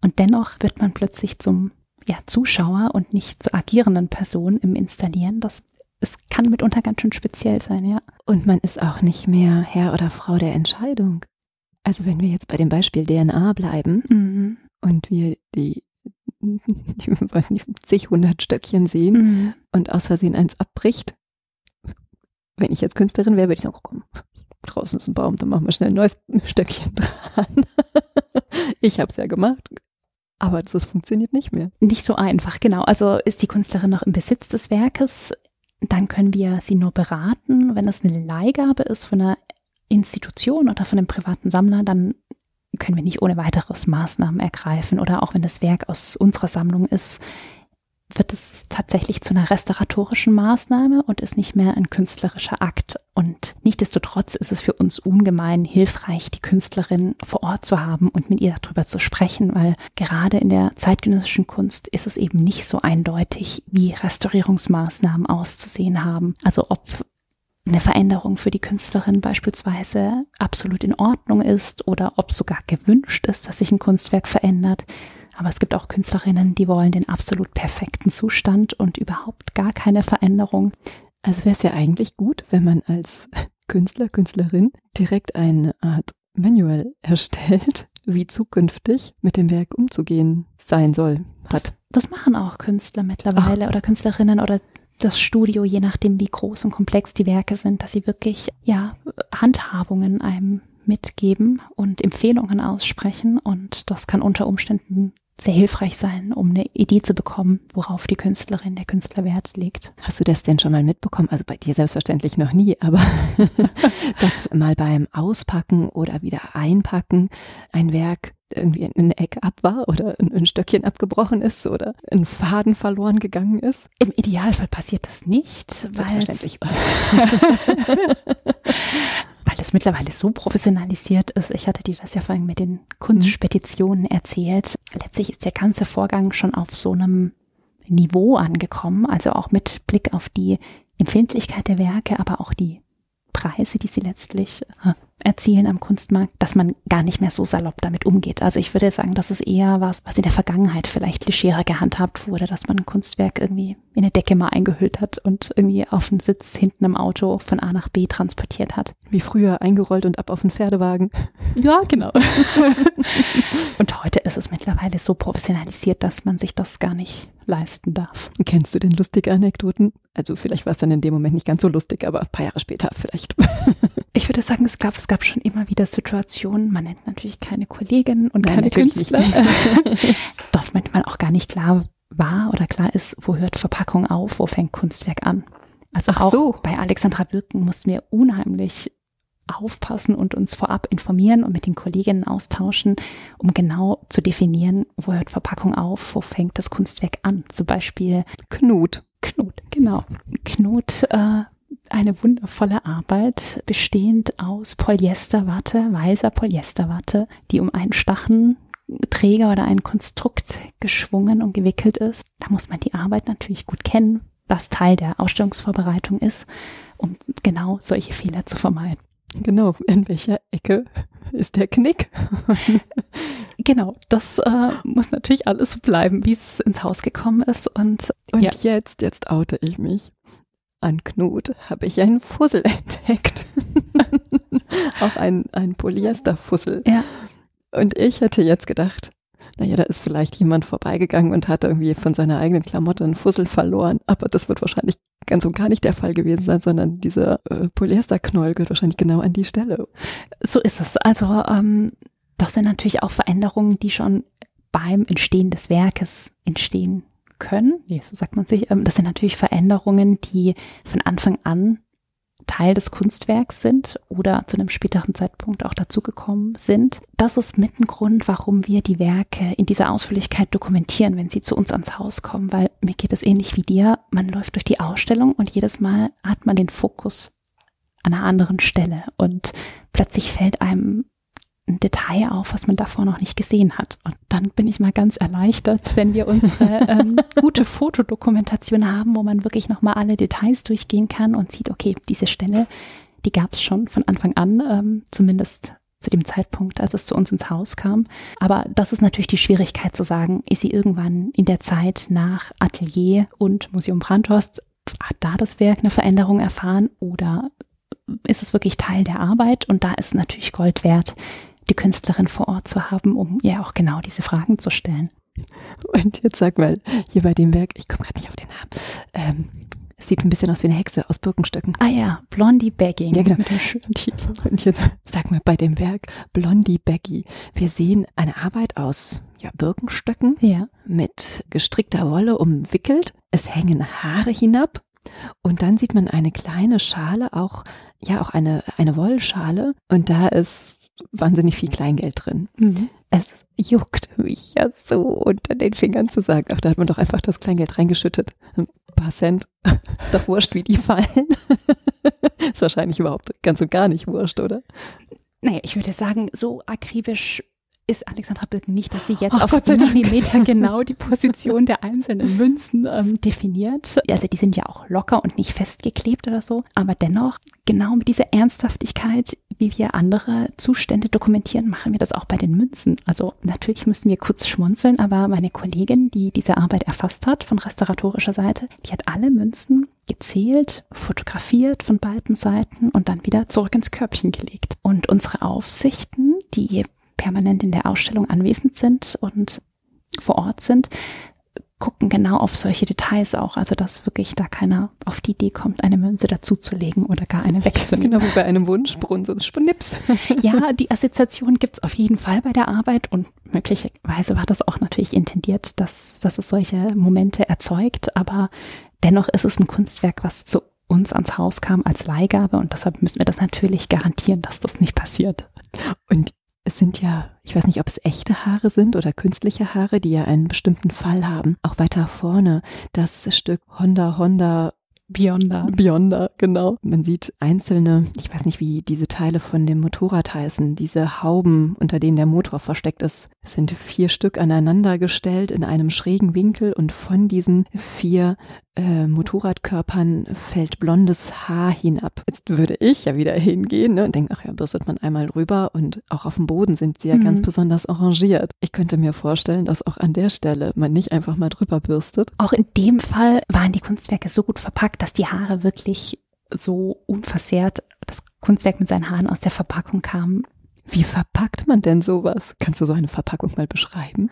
Und dennoch wird man plötzlich zum ja, Zuschauer und nicht zur agierenden Person im Installieren. Das es kann mitunter ganz schön speziell sein, ja. Und man ist auch nicht mehr Herr oder Frau der Entscheidung. Also wenn wir jetzt bei dem Beispiel DNA bleiben mhm. und wir die, ich weiß nicht, zig, hundert Stöckchen sehen mhm. und aus Versehen eins abbricht, wenn ich jetzt Künstlerin wäre, würde ich sagen, oh, komm, draußen ist ein Baum, dann machen wir schnell ein neues Stöckchen dran. ich habe es ja gemacht. Aber das funktioniert nicht mehr. Nicht so einfach, genau. Also ist die Künstlerin noch im Besitz des Werkes, dann können wir sie nur beraten. Wenn es eine Leihgabe ist von einer Institution oder von einem privaten Sammler, dann können wir nicht ohne weiteres Maßnahmen ergreifen. Oder auch wenn das Werk aus unserer Sammlung ist, wird es tatsächlich zu einer restauratorischen Maßnahme und ist nicht mehr ein künstlerischer Akt. Und nichtdestotrotz ist es für uns ungemein hilfreich, die Künstlerin vor Ort zu haben und mit ihr darüber zu sprechen, weil gerade in der zeitgenössischen Kunst ist es eben nicht so eindeutig, wie Restaurierungsmaßnahmen auszusehen haben. Also ob eine Veränderung für die Künstlerin beispielsweise absolut in Ordnung ist oder ob sogar gewünscht ist, dass sich ein Kunstwerk verändert aber es gibt auch Künstlerinnen, die wollen den absolut perfekten Zustand und überhaupt gar keine Veränderung. Also wäre es ja eigentlich gut, wenn man als Künstler, Künstlerin direkt eine Art Manual erstellt, wie zukünftig mit dem Werk umzugehen sein soll, hat. Das, das machen auch Künstler mittlerweile Ach. oder Künstlerinnen oder das Studio, je nachdem, wie groß und komplex die Werke sind, dass sie wirklich, ja, Handhabungen einem mitgeben und Empfehlungen aussprechen. Und das kann unter Umständen sehr hilfreich sein, um eine Idee zu bekommen, worauf die Künstlerin, der Künstler Wert legt. Hast du das denn schon mal mitbekommen? Also bei dir selbstverständlich noch nie, aber dass mal beim Auspacken oder wieder Einpacken ein Werk irgendwie in eine Ecke ab war oder ein Stöckchen abgebrochen ist oder ein Faden verloren gegangen ist? Im Idealfall passiert das nicht. Selbstverständlich. es mittlerweile so professionalisiert ist. Ich hatte dir das ja vorhin mit den Kunstspeditionen erzählt. Letztlich ist der ganze Vorgang schon auf so einem Niveau angekommen, also auch mit Blick auf die Empfindlichkeit der Werke, aber auch die Preise, die sie letztlich äh, erzielen am Kunstmarkt, dass man gar nicht mehr so salopp damit umgeht. Also ich würde sagen, das ist eher was, was in der Vergangenheit vielleicht legerer gehandhabt wurde, dass man ein Kunstwerk irgendwie in eine Decke mal eingehüllt hat und irgendwie auf dem Sitz hinten im Auto von A nach B transportiert hat. Wie früher eingerollt und ab auf den Pferdewagen. Ja, genau. und heute ist es mittlerweile so professionalisiert, dass man sich das gar nicht leisten darf. Kennst du denn lustige Anekdoten? Also vielleicht war es dann in dem Moment nicht ganz so lustig, aber ein paar Jahre später vielleicht. ich würde sagen, es gab, es gab schon immer wieder Situationen, man nennt natürlich keine Kolleginnen und Nein, keine Künstler, dass manchmal auch gar nicht klar war oder klar ist, wo hört Verpackung auf, wo fängt Kunstwerk an. Also Ach auch so. bei Alexandra Birken mussten wir unheimlich aufpassen und uns vorab informieren und mit den Kolleginnen austauschen, um genau zu definieren, wo hört Verpackung auf, wo fängt das Kunstwerk an. Zum Beispiel Knut. Knut, genau. Knut, äh, eine wundervolle Arbeit, bestehend aus Polyesterwatte, weißer Polyesterwatte, die um einen Stachenträger oder ein Konstrukt geschwungen und gewickelt ist. Da muss man die Arbeit natürlich gut kennen, was Teil der Ausstellungsvorbereitung ist, um genau solche Fehler zu vermeiden. Genau, in welcher Ecke ist der Knick? genau, das äh, muss natürlich alles so bleiben, wie es ins Haus gekommen ist. Und, und ja. jetzt, jetzt oute ich mich. An Knut habe ich einen Fussel entdeckt. Auch ein, ein Polyesterfussel. Ja. Und ich hätte jetzt gedacht, naja, da ist vielleicht jemand vorbeigegangen und hat irgendwie von seiner eigenen Klamotte einen Fussel verloren. Aber das wird wahrscheinlich ganz und gar nicht der Fall gewesen sein, sondern dieser äh, Polyesterknäuel gehört wahrscheinlich genau an die Stelle. So ist es. Also ähm, das sind natürlich auch Veränderungen, die schon beim Entstehen des Werkes entstehen können. So sagt man sich. Ähm, das sind natürlich Veränderungen, die von Anfang an Teil des Kunstwerks sind oder zu einem späteren Zeitpunkt auch dazugekommen sind. Das ist mit ein Grund, warum wir die Werke in dieser Ausführlichkeit dokumentieren, wenn sie zu uns ans Haus kommen, weil mir geht es ähnlich wie dir. Man läuft durch die Ausstellung und jedes Mal hat man den Fokus an einer anderen Stelle und plötzlich fällt einem ein Detail auf, was man davor noch nicht gesehen hat. Und dann bin ich mal ganz erleichtert, wenn wir unsere ähm, gute Fotodokumentation haben, wo man wirklich nochmal alle Details durchgehen kann und sieht, okay, diese Stelle, die gab es schon von Anfang an, ähm, zumindest zu dem Zeitpunkt, als es zu uns ins Haus kam. Aber das ist natürlich die Schwierigkeit zu sagen, ist sie irgendwann in der Zeit nach Atelier und Museum Brandhorst hat da das Werk eine Veränderung erfahren oder ist es wirklich Teil der Arbeit? Und da ist natürlich Gold wert, die Künstlerin vor Ort zu haben, um ihr auch genau diese Fragen zu stellen. Und jetzt sag mal, hier bei dem Werk, ich komme gerade nicht auf den Namen, ähm, es sieht ein bisschen aus wie eine Hexe aus Birkenstöcken. Ah ja, Blondie Bagging. Ja, genau. Mit dem schönen Titel. Und jetzt sag mal, bei dem Werk Blondie Baggy, wir sehen eine Arbeit aus ja, Birkenstöcken ja. mit gestrickter Wolle umwickelt. Es hängen Haare hinab. Und dann sieht man eine kleine Schale, auch, ja, auch eine, eine Wollschale. Und da ist wahnsinnig viel Kleingeld drin. Mhm. Es juckt mich ja so unter den Fingern zu sagen, ach, da hat man doch einfach das Kleingeld reingeschüttet. Ein paar Cent. Ist doch wurscht, wie die fallen. ist wahrscheinlich überhaupt ganz und gar nicht wurscht, oder? Naja, ich würde sagen, so akribisch ist Alexandra Birken nicht, dass sie jetzt Ach, auf Millimeter genau die Position der einzelnen Münzen ähm, definiert. Also die sind ja auch locker und nicht festgeklebt oder so. Aber dennoch, genau mit dieser Ernsthaftigkeit, wie wir andere Zustände dokumentieren, machen wir das auch bei den Münzen. Also natürlich müssen wir kurz schmunzeln, aber meine Kollegin, die diese Arbeit erfasst hat von restauratorischer Seite, die hat alle Münzen gezählt, fotografiert von beiden Seiten und dann wieder zurück ins Körbchen gelegt. Und unsere Aufsichten, die permanent in der Ausstellung anwesend sind und vor Ort sind, gucken genau auf solche Details auch. Also, dass wirklich da keiner auf die Idee kommt, eine Münze dazuzulegen oder gar eine wegzunehmen. Genau wie bei einem Wunschbrunnen, so Schnips. ja, die Assoziation gibt es auf jeden Fall bei der Arbeit und möglicherweise war das auch natürlich intendiert, dass, dass es solche Momente erzeugt. Aber dennoch ist es ein Kunstwerk, was zu uns ans Haus kam als Leihgabe und deshalb müssen wir das natürlich garantieren, dass das nicht passiert. Und es sind ja, ich weiß nicht, ob es echte Haare sind oder künstliche Haare, die ja einen bestimmten Fall haben. Auch weiter vorne das Stück Honda Honda Beyonder. Beyonder, genau. Man sieht einzelne, ich weiß nicht, wie diese Teile von dem Motorrad heißen, diese Hauben, unter denen der Motor versteckt ist. Es sind vier Stück aneinander gestellt in einem schrägen Winkel und von diesen vier äh, Motorradkörpern fällt blondes Haar hinab. Jetzt würde ich ja wieder hingehen ne, und denken, ach ja, bürstet man einmal rüber und auch auf dem Boden sind sie ja mhm. ganz besonders arrangiert. Ich könnte mir vorstellen, dass auch an der Stelle man nicht einfach mal drüber bürstet. Auch in dem Fall waren die Kunstwerke so gut verpackt, dass die Haare wirklich so unversehrt, das Kunstwerk mit seinen Haaren aus der Verpackung kam. Wie verpackt man denn sowas? Kannst du so eine Verpackung mal beschreiben?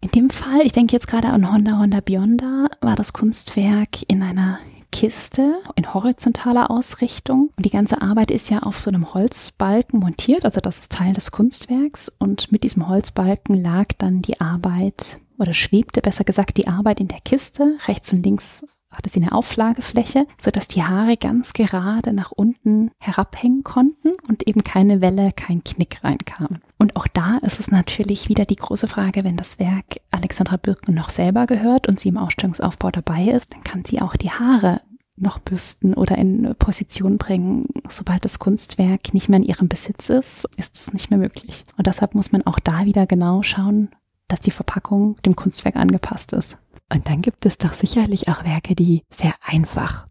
In dem Fall, ich denke jetzt gerade an Honda Honda Bionda, war das Kunstwerk in einer Kiste in horizontaler Ausrichtung. Und die ganze Arbeit ist ja auf so einem Holzbalken montiert, also das ist Teil des Kunstwerks. Und mit diesem Holzbalken lag dann die Arbeit oder schwebte besser gesagt die Arbeit in der Kiste. Rechts und links hatte sie eine Auflagefläche, sodass die Haare ganz gerade nach unten herabhängen konnten und eben keine Welle, kein Knick reinkam. Und auch da ist es natürlich wieder die große Frage, wenn das Werk Alexandra Birken noch selber gehört und sie im Ausstellungsaufbau dabei ist, dann kann sie auch die Haare noch bürsten oder in Position bringen. Sobald das Kunstwerk nicht mehr in ihrem Besitz ist, ist es nicht mehr möglich. Und deshalb muss man auch da wieder genau schauen, dass die Verpackung dem Kunstwerk angepasst ist. Und dann gibt es doch sicherlich auch Werke, die sehr einfach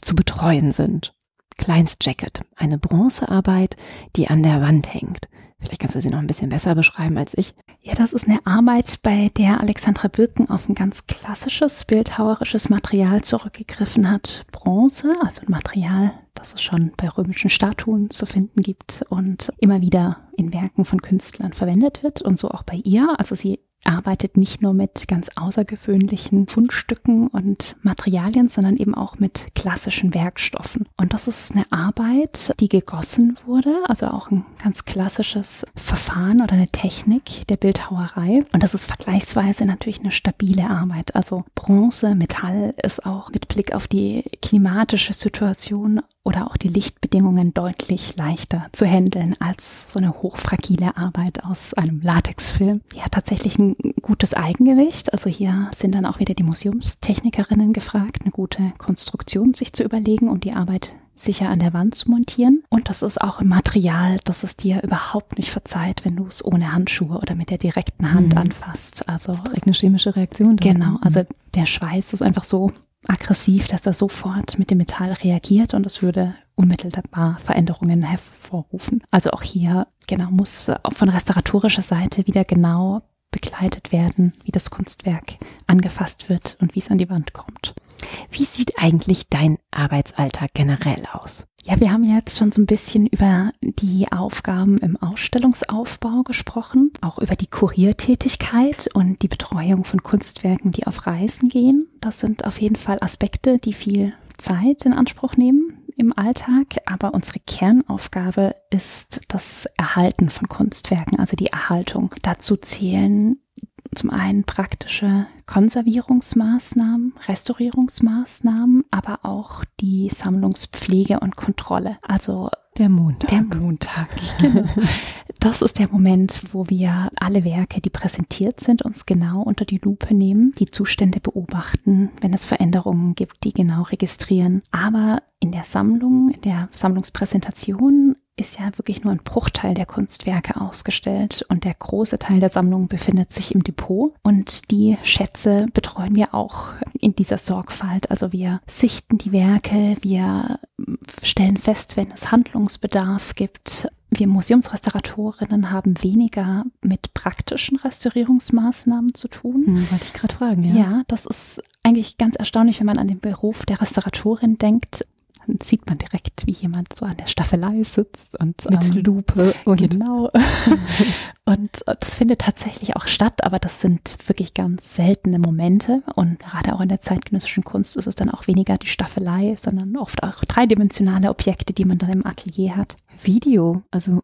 zu betreuen sind. Kleins Jacket, eine Bronzearbeit, die an der Wand hängt. Vielleicht kannst du sie noch ein bisschen besser beschreiben als ich. Ja, das ist eine Arbeit, bei der Alexandra Birken auf ein ganz klassisches bildhauerisches Material zurückgegriffen hat. Bronze, also ein Material, das es schon bei römischen Statuen zu finden gibt und immer wieder in Werken von Künstlern verwendet wird und so auch bei ihr. Also sie arbeitet nicht nur mit ganz außergewöhnlichen Fundstücken und Materialien, sondern eben auch mit klassischen Werkstoffen. Und das ist eine Arbeit, die gegossen wurde, also auch ein ganz klassisches Verfahren oder eine Technik der Bildhauerei. Und das ist vergleichsweise natürlich eine stabile Arbeit. Also Bronze, Metall ist auch mit Blick auf die klimatische Situation oder auch die Lichtbedingungen deutlich leichter zu handeln als so eine hochfragile Arbeit aus einem Latexfilm. Die hat tatsächlich ein gutes Eigengewicht. Also hier sind dann auch wieder die Museumstechnikerinnen gefragt, eine gute Konstruktion sich zu überlegen, um die Arbeit sicher an der Wand zu montieren. Und das ist auch ein Material, das es dir überhaupt nicht verzeiht, wenn du es ohne Handschuhe oder mit der direkten Hand mhm. anfasst. Also direkt eine chemische Reaktion. Genau, also der Schweiß ist einfach so aggressiv, dass er sofort mit dem Metall reagiert und es würde unmittelbar Veränderungen hervorrufen. Also auch hier genau muss von restauratorischer Seite wieder genau begleitet werden, wie das Kunstwerk angefasst wird und wie es an die Wand kommt. Wie sieht eigentlich dein Arbeitsalltag generell aus? Ja, wir haben jetzt schon so ein bisschen über die Aufgaben im Ausstellungsaufbau gesprochen, auch über die Kuriertätigkeit und die Betreuung von Kunstwerken, die auf Reisen gehen. Das sind auf jeden Fall Aspekte, die viel Zeit in Anspruch nehmen im Alltag, aber unsere Kernaufgabe ist das Erhalten von Kunstwerken, also die Erhaltung. Dazu zählen zum einen praktische Konservierungsmaßnahmen, Restaurierungsmaßnahmen, aber auch die Sammlungspflege und Kontrolle. Also der Montag. Der Montag, genau. Das ist der Moment, wo wir alle Werke, die präsentiert sind, uns genau unter die Lupe nehmen, die Zustände beobachten, wenn es Veränderungen gibt, die genau registrieren. Aber in der Sammlung, in der Sammlungspräsentation ist ja wirklich nur ein Bruchteil der Kunstwerke ausgestellt und der große Teil der Sammlung befindet sich im Depot und die Schätze betreuen wir auch in dieser Sorgfalt. Also wir sichten die Werke, wir stellen fest, wenn es Handlungsbedarf gibt. Wir Museumsrestauratorinnen haben weniger mit praktischen Restaurierungsmaßnahmen zu tun. Hm, wollte ich gerade fragen, ja. Ja, das ist eigentlich ganz erstaunlich, wenn man an den Beruf der Restauratorin denkt dann sieht man direkt, wie jemand so an der Staffelei sitzt und mit ähm, Lupe und genau. und das findet tatsächlich auch statt, aber das sind wirklich ganz seltene Momente und gerade auch in der zeitgenössischen Kunst ist es dann auch weniger die Staffelei, sondern oft auch dreidimensionale Objekte, die man dann im Atelier hat. Video, also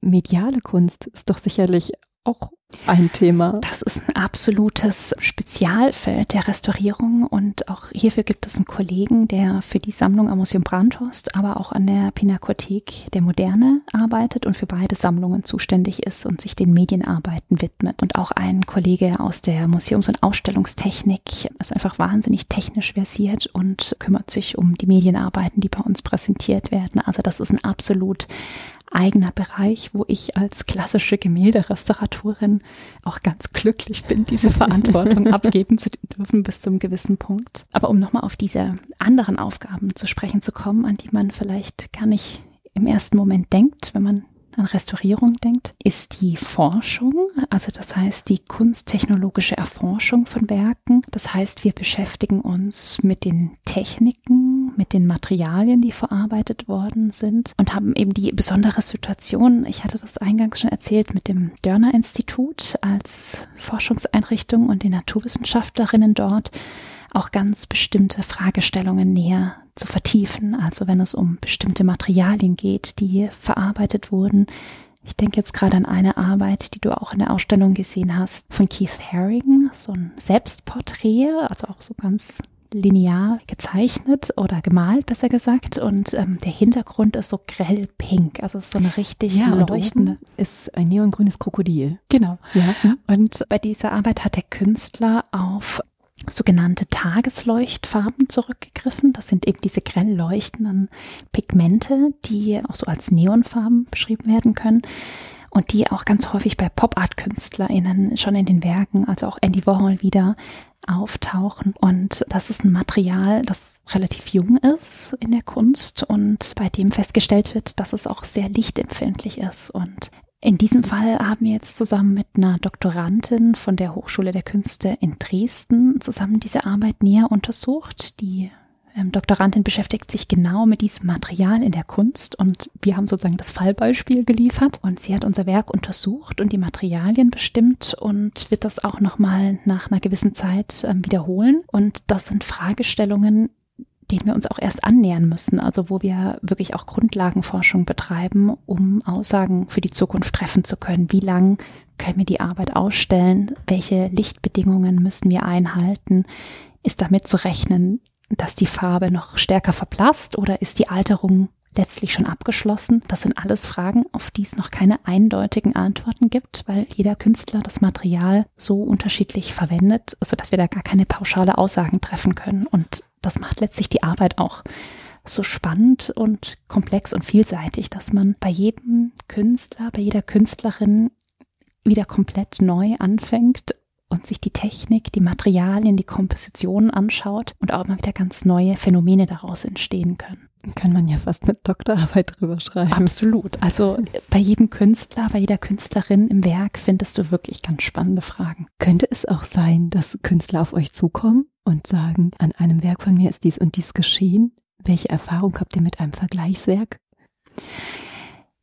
mediale Kunst ist doch sicherlich auch ein Thema. Das ist ein absolutes Spezialfeld der Restaurierung und auch hierfür gibt es einen Kollegen, der für die Sammlung am Museum Brandhorst, aber auch an der Pinakothek der Moderne arbeitet und für beide Sammlungen zuständig ist und sich den Medienarbeiten widmet. Und auch ein Kollege aus der Museums- und Ausstellungstechnik ist einfach wahnsinnig technisch versiert und kümmert sich um die Medienarbeiten, die bei uns präsentiert werden. Also das ist ein absolut eigener Bereich, wo ich als klassische Gemälderestauratorin auch ganz glücklich bin, diese Verantwortung abgeben zu dürfen bis zum gewissen Punkt. Aber um nochmal auf diese anderen Aufgaben zu sprechen zu kommen, an die man vielleicht gar nicht im ersten Moment denkt, wenn man an Restaurierung denkt, ist die Forschung, also das heißt die kunsttechnologische Erforschung von Werken. Das heißt, wir beschäftigen uns mit den Techniken, mit den Materialien, die verarbeitet worden sind und haben eben die besondere Situation, ich hatte das eingangs schon erzählt, mit dem Dörner Institut als Forschungseinrichtung und den Naturwissenschaftlerinnen dort auch ganz bestimmte Fragestellungen näher zu vertiefen. Also wenn es um bestimmte Materialien geht, die verarbeitet wurden. Ich denke jetzt gerade an eine Arbeit, die du auch in der Ausstellung gesehen hast, von Keith Haring, so ein Selbstporträt, also auch so ganz linear gezeichnet oder gemalt, besser gesagt. Und ähm, der Hintergrund ist so grell pink. Also es ist so eine richtig ja, leuchtende. ist ein neongrünes Krokodil. Genau. Ja. Und bei dieser Arbeit hat der Künstler auf sogenannte Tagesleuchtfarben zurückgegriffen. Das sind eben diese grell leuchtenden Pigmente, die auch so als Neonfarben beschrieben werden können und die auch ganz häufig bei Pop-Art-KünstlerInnen schon in den Werken, also auch Andy Warhol wieder auftauchen. Und das ist ein Material, das relativ jung ist in der Kunst und bei dem festgestellt wird, dass es auch sehr lichtempfindlich ist. Und in diesem Fall haben wir jetzt zusammen mit einer Doktorandin von der Hochschule der Künste in Dresden zusammen diese Arbeit näher untersucht. Die Doktorandin beschäftigt sich genau mit diesem Material in der Kunst und wir haben sozusagen das Fallbeispiel geliefert und sie hat unser Werk untersucht und die Materialien bestimmt und wird das auch nochmal nach einer gewissen Zeit ähm, wiederholen. Und das sind Fragestellungen, denen wir uns auch erst annähern müssen, also wo wir wirklich auch Grundlagenforschung betreiben, um Aussagen für die Zukunft treffen zu können. Wie lang können wir die Arbeit ausstellen? Welche Lichtbedingungen müssen wir einhalten? Ist damit zu rechnen, dass die Farbe noch stärker verblasst oder ist die Alterung letztlich schon abgeschlossen? Das sind alles Fragen, auf die es noch keine eindeutigen Antworten gibt, weil jeder Künstler das Material so unterschiedlich verwendet, sodass wir da gar keine pauschale Aussagen treffen können. Und das macht letztlich die Arbeit auch so spannend und komplex und vielseitig, dass man bei jedem Künstler, bei jeder Künstlerin wieder komplett neu anfängt und sich die Technik, die Materialien, die Kompositionen anschaut und auch mal wieder ganz neue Phänomene daraus entstehen können. Kann man ja fast eine Doktorarbeit drüber schreiben. Absolut. Also bei jedem Künstler, bei jeder Künstlerin im Werk findest du wirklich ganz spannende Fragen. Könnte es auch sein, dass Künstler auf euch zukommen und sagen, an einem Werk von mir ist dies und dies geschehen? Welche Erfahrung habt ihr mit einem Vergleichswerk?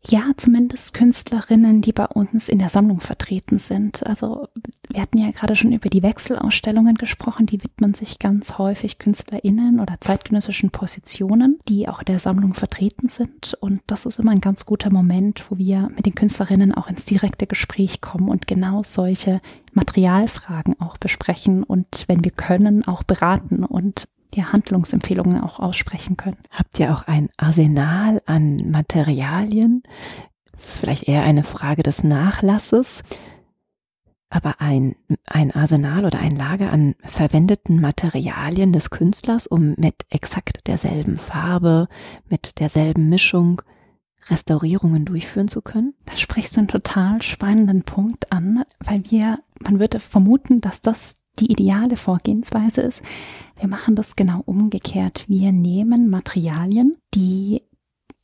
Ja, zumindest Künstlerinnen, die bei uns in der Sammlung vertreten sind. Also wir hatten ja gerade schon über die Wechselausstellungen gesprochen, die widmen sich ganz häufig Künstlerinnen oder zeitgenössischen Positionen, die auch in der Sammlung vertreten sind. Und das ist immer ein ganz guter Moment, wo wir mit den Künstlerinnen auch ins direkte Gespräch kommen und genau solche Materialfragen auch besprechen und wenn wir können, auch beraten und ja, Handlungsempfehlungen auch aussprechen können. Habt ihr auch ein Arsenal an Materialien? Das ist vielleicht eher eine Frage des Nachlasses, aber ein, ein Arsenal oder ein Lager an verwendeten Materialien des Künstlers, um mit exakt derselben Farbe, mit derselben Mischung Restaurierungen durchführen zu können? Da sprichst du einen total spannenden Punkt an, weil wir, man würde vermuten, dass das die ideale Vorgehensweise ist, wir machen das genau umgekehrt. Wir nehmen Materialien, die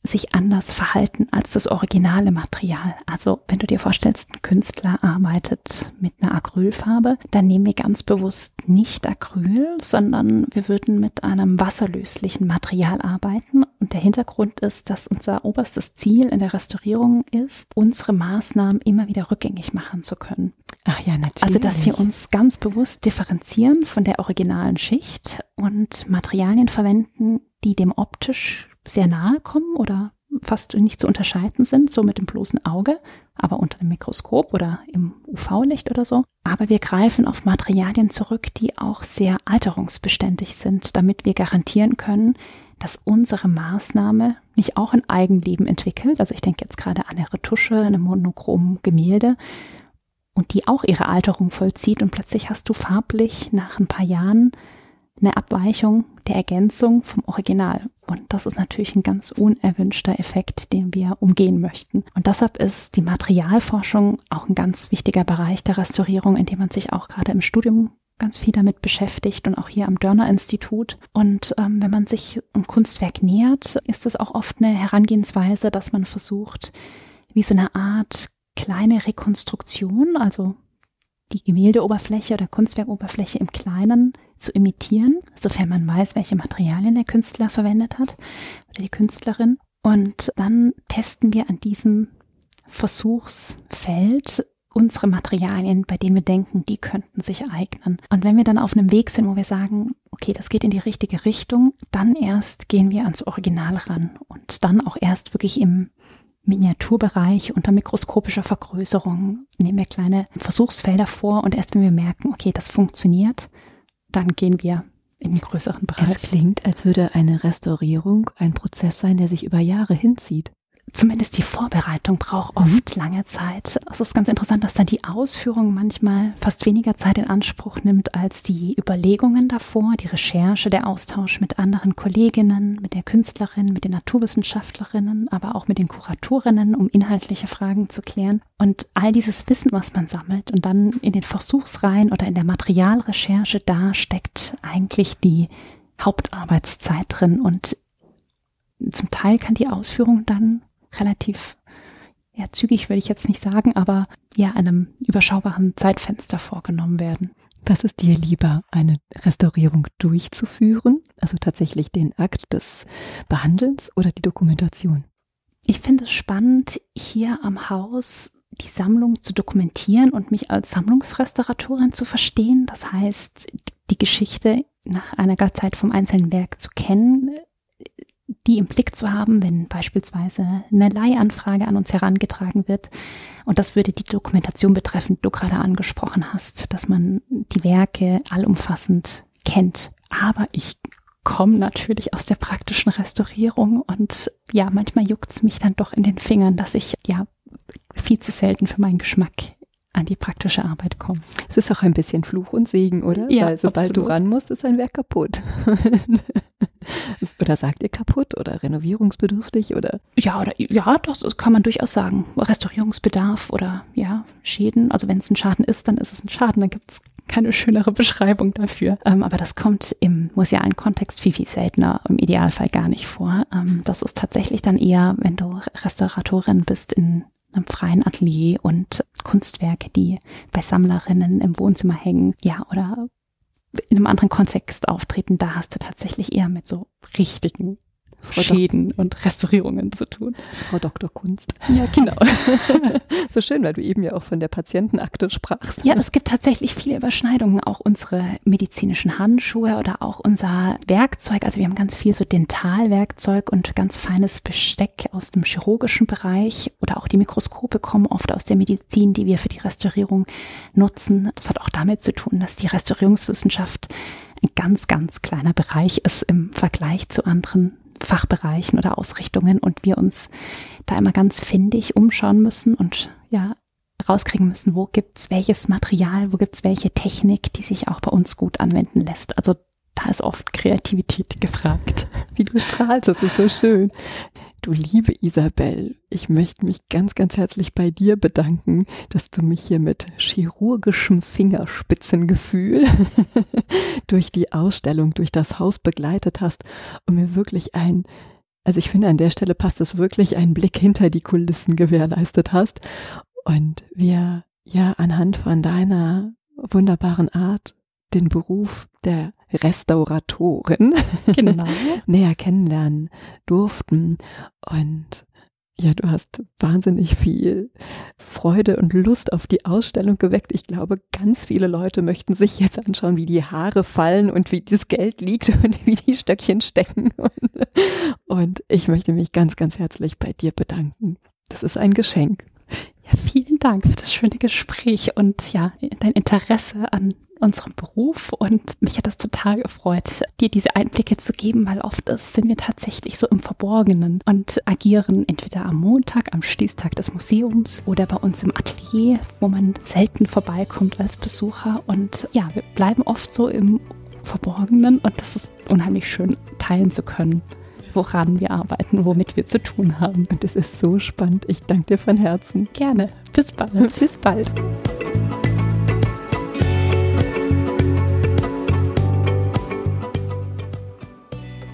sich anders verhalten als das originale Material. Also wenn du dir vorstellst, ein Künstler arbeitet mit einer Acrylfarbe, dann nehmen wir ganz bewusst nicht Acryl, sondern wir würden mit einem wasserlöslichen Material arbeiten. Und der Hintergrund ist, dass unser oberstes Ziel in der Restaurierung ist, unsere Maßnahmen immer wieder rückgängig machen zu können. Ach ja, natürlich. Also, dass wir uns ganz bewusst differenzieren von der originalen Schicht und Materialien verwenden, die dem optisch sehr nahe kommen oder fast nicht zu unterscheiden sind, so mit dem bloßen Auge, aber unter dem Mikroskop oder im UV-Licht oder so. Aber wir greifen auf Materialien zurück, die auch sehr alterungsbeständig sind, damit wir garantieren können, dass unsere Maßnahme nicht auch ein Eigenleben entwickelt. Also ich denke jetzt gerade an eine Retusche, eine monochrom Gemälde und die auch ihre Alterung vollzieht und plötzlich hast du farblich nach ein paar Jahren eine Abweichung der Ergänzung vom Original. Und das ist natürlich ein ganz unerwünschter Effekt, den wir umgehen möchten. Und deshalb ist die Materialforschung auch ein ganz wichtiger Bereich der Restaurierung, in dem man sich auch gerade im Studium ganz viel damit beschäftigt und auch hier am Dörner Institut. Und ähm, wenn man sich einem Kunstwerk nähert, ist es auch oft eine Herangehensweise, dass man versucht, wie so eine Art kleine Rekonstruktion, also die Gemäldeoberfläche oder Kunstwerkoberfläche im Kleinen zu imitieren, sofern man weiß, welche Materialien der Künstler verwendet hat oder die Künstlerin. Und dann testen wir an diesem Versuchsfeld unsere Materialien, bei denen wir denken, die könnten sich eignen. Und wenn wir dann auf einem Weg sind, wo wir sagen, okay, das geht in die richtige Richtung, dann erst gehen wir ans Original ran und dann auch erst wirklich im Miniaturbereich unter mikroskopischer Vergrößerung nehmen wir kleine Versuchsfelder vor und erst wenn wir merken, okay, das funktioniert, dann gehen wir in den größeren Bereich. Es klingt, als würde eine Restaurierung ein Prozess sein, der sich über Jahre hinzieht zumindest die Vorbereitung braucht mhm. oft mhm. lange Zeit. Es ist ganz interessant, dass dann die Ausführung manchmal fast weniger Zeit in Anspruch nimmt als die Überlegungen davor, die Recherche, der Austausch mit anderen Kolleginnen, mit der Künstlerin, mit den Naturwissenschaftlerinnen, aber auch mit den Kuratorinnen, um inhaltliche Fragen zu klären. Und all dieses Wissen, was man sammelt und dann in den Versuchsreihen oder in der Materialrecherche, da steckt eigentlich die Hauptarbeitszeit drin und zum Teil kann die Ausführung dann relativ ja, zügig würde ich jetzt nicht sagen, aber ja, einem überschaubaren Zeitfenster vorgenommen werden. Was ist dir lieber, eine Restaurierung durchzuführen, also tatsächlich den Akt des Behandelns oder die Dokumentation? Ich finde es spannend, hier am Haus die Sammlung zu dokumentieren und mich als Sammlungsrestauratorin zu verstehen. Das heißt, die Geschichte nach einer Zeit vom einzelnen Werk zu kennen, die im Blick zu haben, wenn beispielsweise eine Leihanfrage an uns herangetragen wird. Und das würde die Dokumentation betreffen, die du gerade angesprochen hast, dass man die Werke allumfassend kennt. Aber ich komme natürlich aus der praktischen Restaurierung und ja, manchmal juckt es mich dann doch in den Fingern, dass ich ja viel zu selten für meinen Geschmack an die praktische Arbeit komme. Es ist auch ein bisschen Fluch und Segen, oder? Ja, Weil sobald absolut. du ran musst, ist ein Werk kaputt. oder sagt ihr kaputt oder renovierungsbedürftig oder? Ja, oder ja, das, kann man durchaus sagen. Restaurierungsbedarf oder ja, Schäden. Also wenn es ein Schaden ist, dann ist es ein Schaden. Dann gibt es keine schönere Beschreibung dafür. Ähm, aber das kommt im musealen Kontext viel, viel seltener, im Idealfall gar nicht vor. Ähm, das ist tatsächlich dann eher, wenn du Restauratorin bist in einem freien Atelier und Kunstwerke, die bei Sammlerinnen im Wohnzimmer hängen, ja, oder in einem anderen Kontext auftreten, da hast du tatsächlich eher mit so richtigen Frau Schäden Dok und Restaurierungen zu tun. Frau Dr. Kunst. Ja, genau. so schön, weil du eben ja auch von der Patientenakte sprachst. Ja, es gibt tatsächlich viele Überschneidungen. Auch unsere medizinischen Handschuhe oder auch unser Werkzeug. Also wir haben ganz viel so Dentalwerkzeug und ganz feines Besteck aus dem chirurgischen Bereich oder auch die Mikroskope kommen oft aus der Medizin, die wir für die Restaurierung nutzen. Das hat auch damit zu tun, dass die Restaurierungswissenschaft ein ganz, ganz kleiner Bereich ist im Vergleich zu anderen Fachbereichen oder Ausrichtungen und wir uns da immer ganz findig umschauen müssen und ja, rauskriegen müssen, wo gibt's welches Material, wo gibt's welche Technik, die sich auch bei uns gut anwenden lässt. Also da ist oft Kreativität gefragt. Wie du strahlst, das ist so schön. Du liebe Isabel, ich möchte mich ganz, ganz herzlich bei dir bedanken, dass du mich hier mit chirurgischem Fingerspitzengefühl durch die Ausstellung, durch das Haus begleitet hast und mir wirklich ein, also ich finde an der Stelle passt es wirklich, einen Blick hinter die Kulissen gewährleistet hast. Und wir ja anhand von deiner wunderbaren Art den Beruf der Restauratorin genau. näher kennenlernen durften. Und ja, du hast wahnsinnig viel Freude und Lust auf die Ausstellung geweckt. Ich glaube, ganz viele Leute möchten sich jetzt anschauen, wie die Haare fallen und wie das Geld liegt und wie die Stöckchen stecken. Und, und ich möchte mich ganz, ganz herzlich bei dir bedanken. Das ist ein Geschenk. Ja, vielen Dank für das schöne Gespräch und ja, dein Interesse an unserem Beruf. Und mich hat das total gefreut, dir diese Einblicke zu geben, weil oft sind wir tatsächlich so im Verborgenen und agieren entweder am Montag, am Schließtag des Museums oder bei uns im Atelier, wo man selten vorbeikommt als Besucher. Und ja, wir bleiben oft so im Verborgenen und das ist unheimlich schön teilen zu können woran wir arbeiten, womit wir zu tun haben. Und es ist so spannend. Ich danke dir von Herzen. Gerne. Bis bald. Bis bald.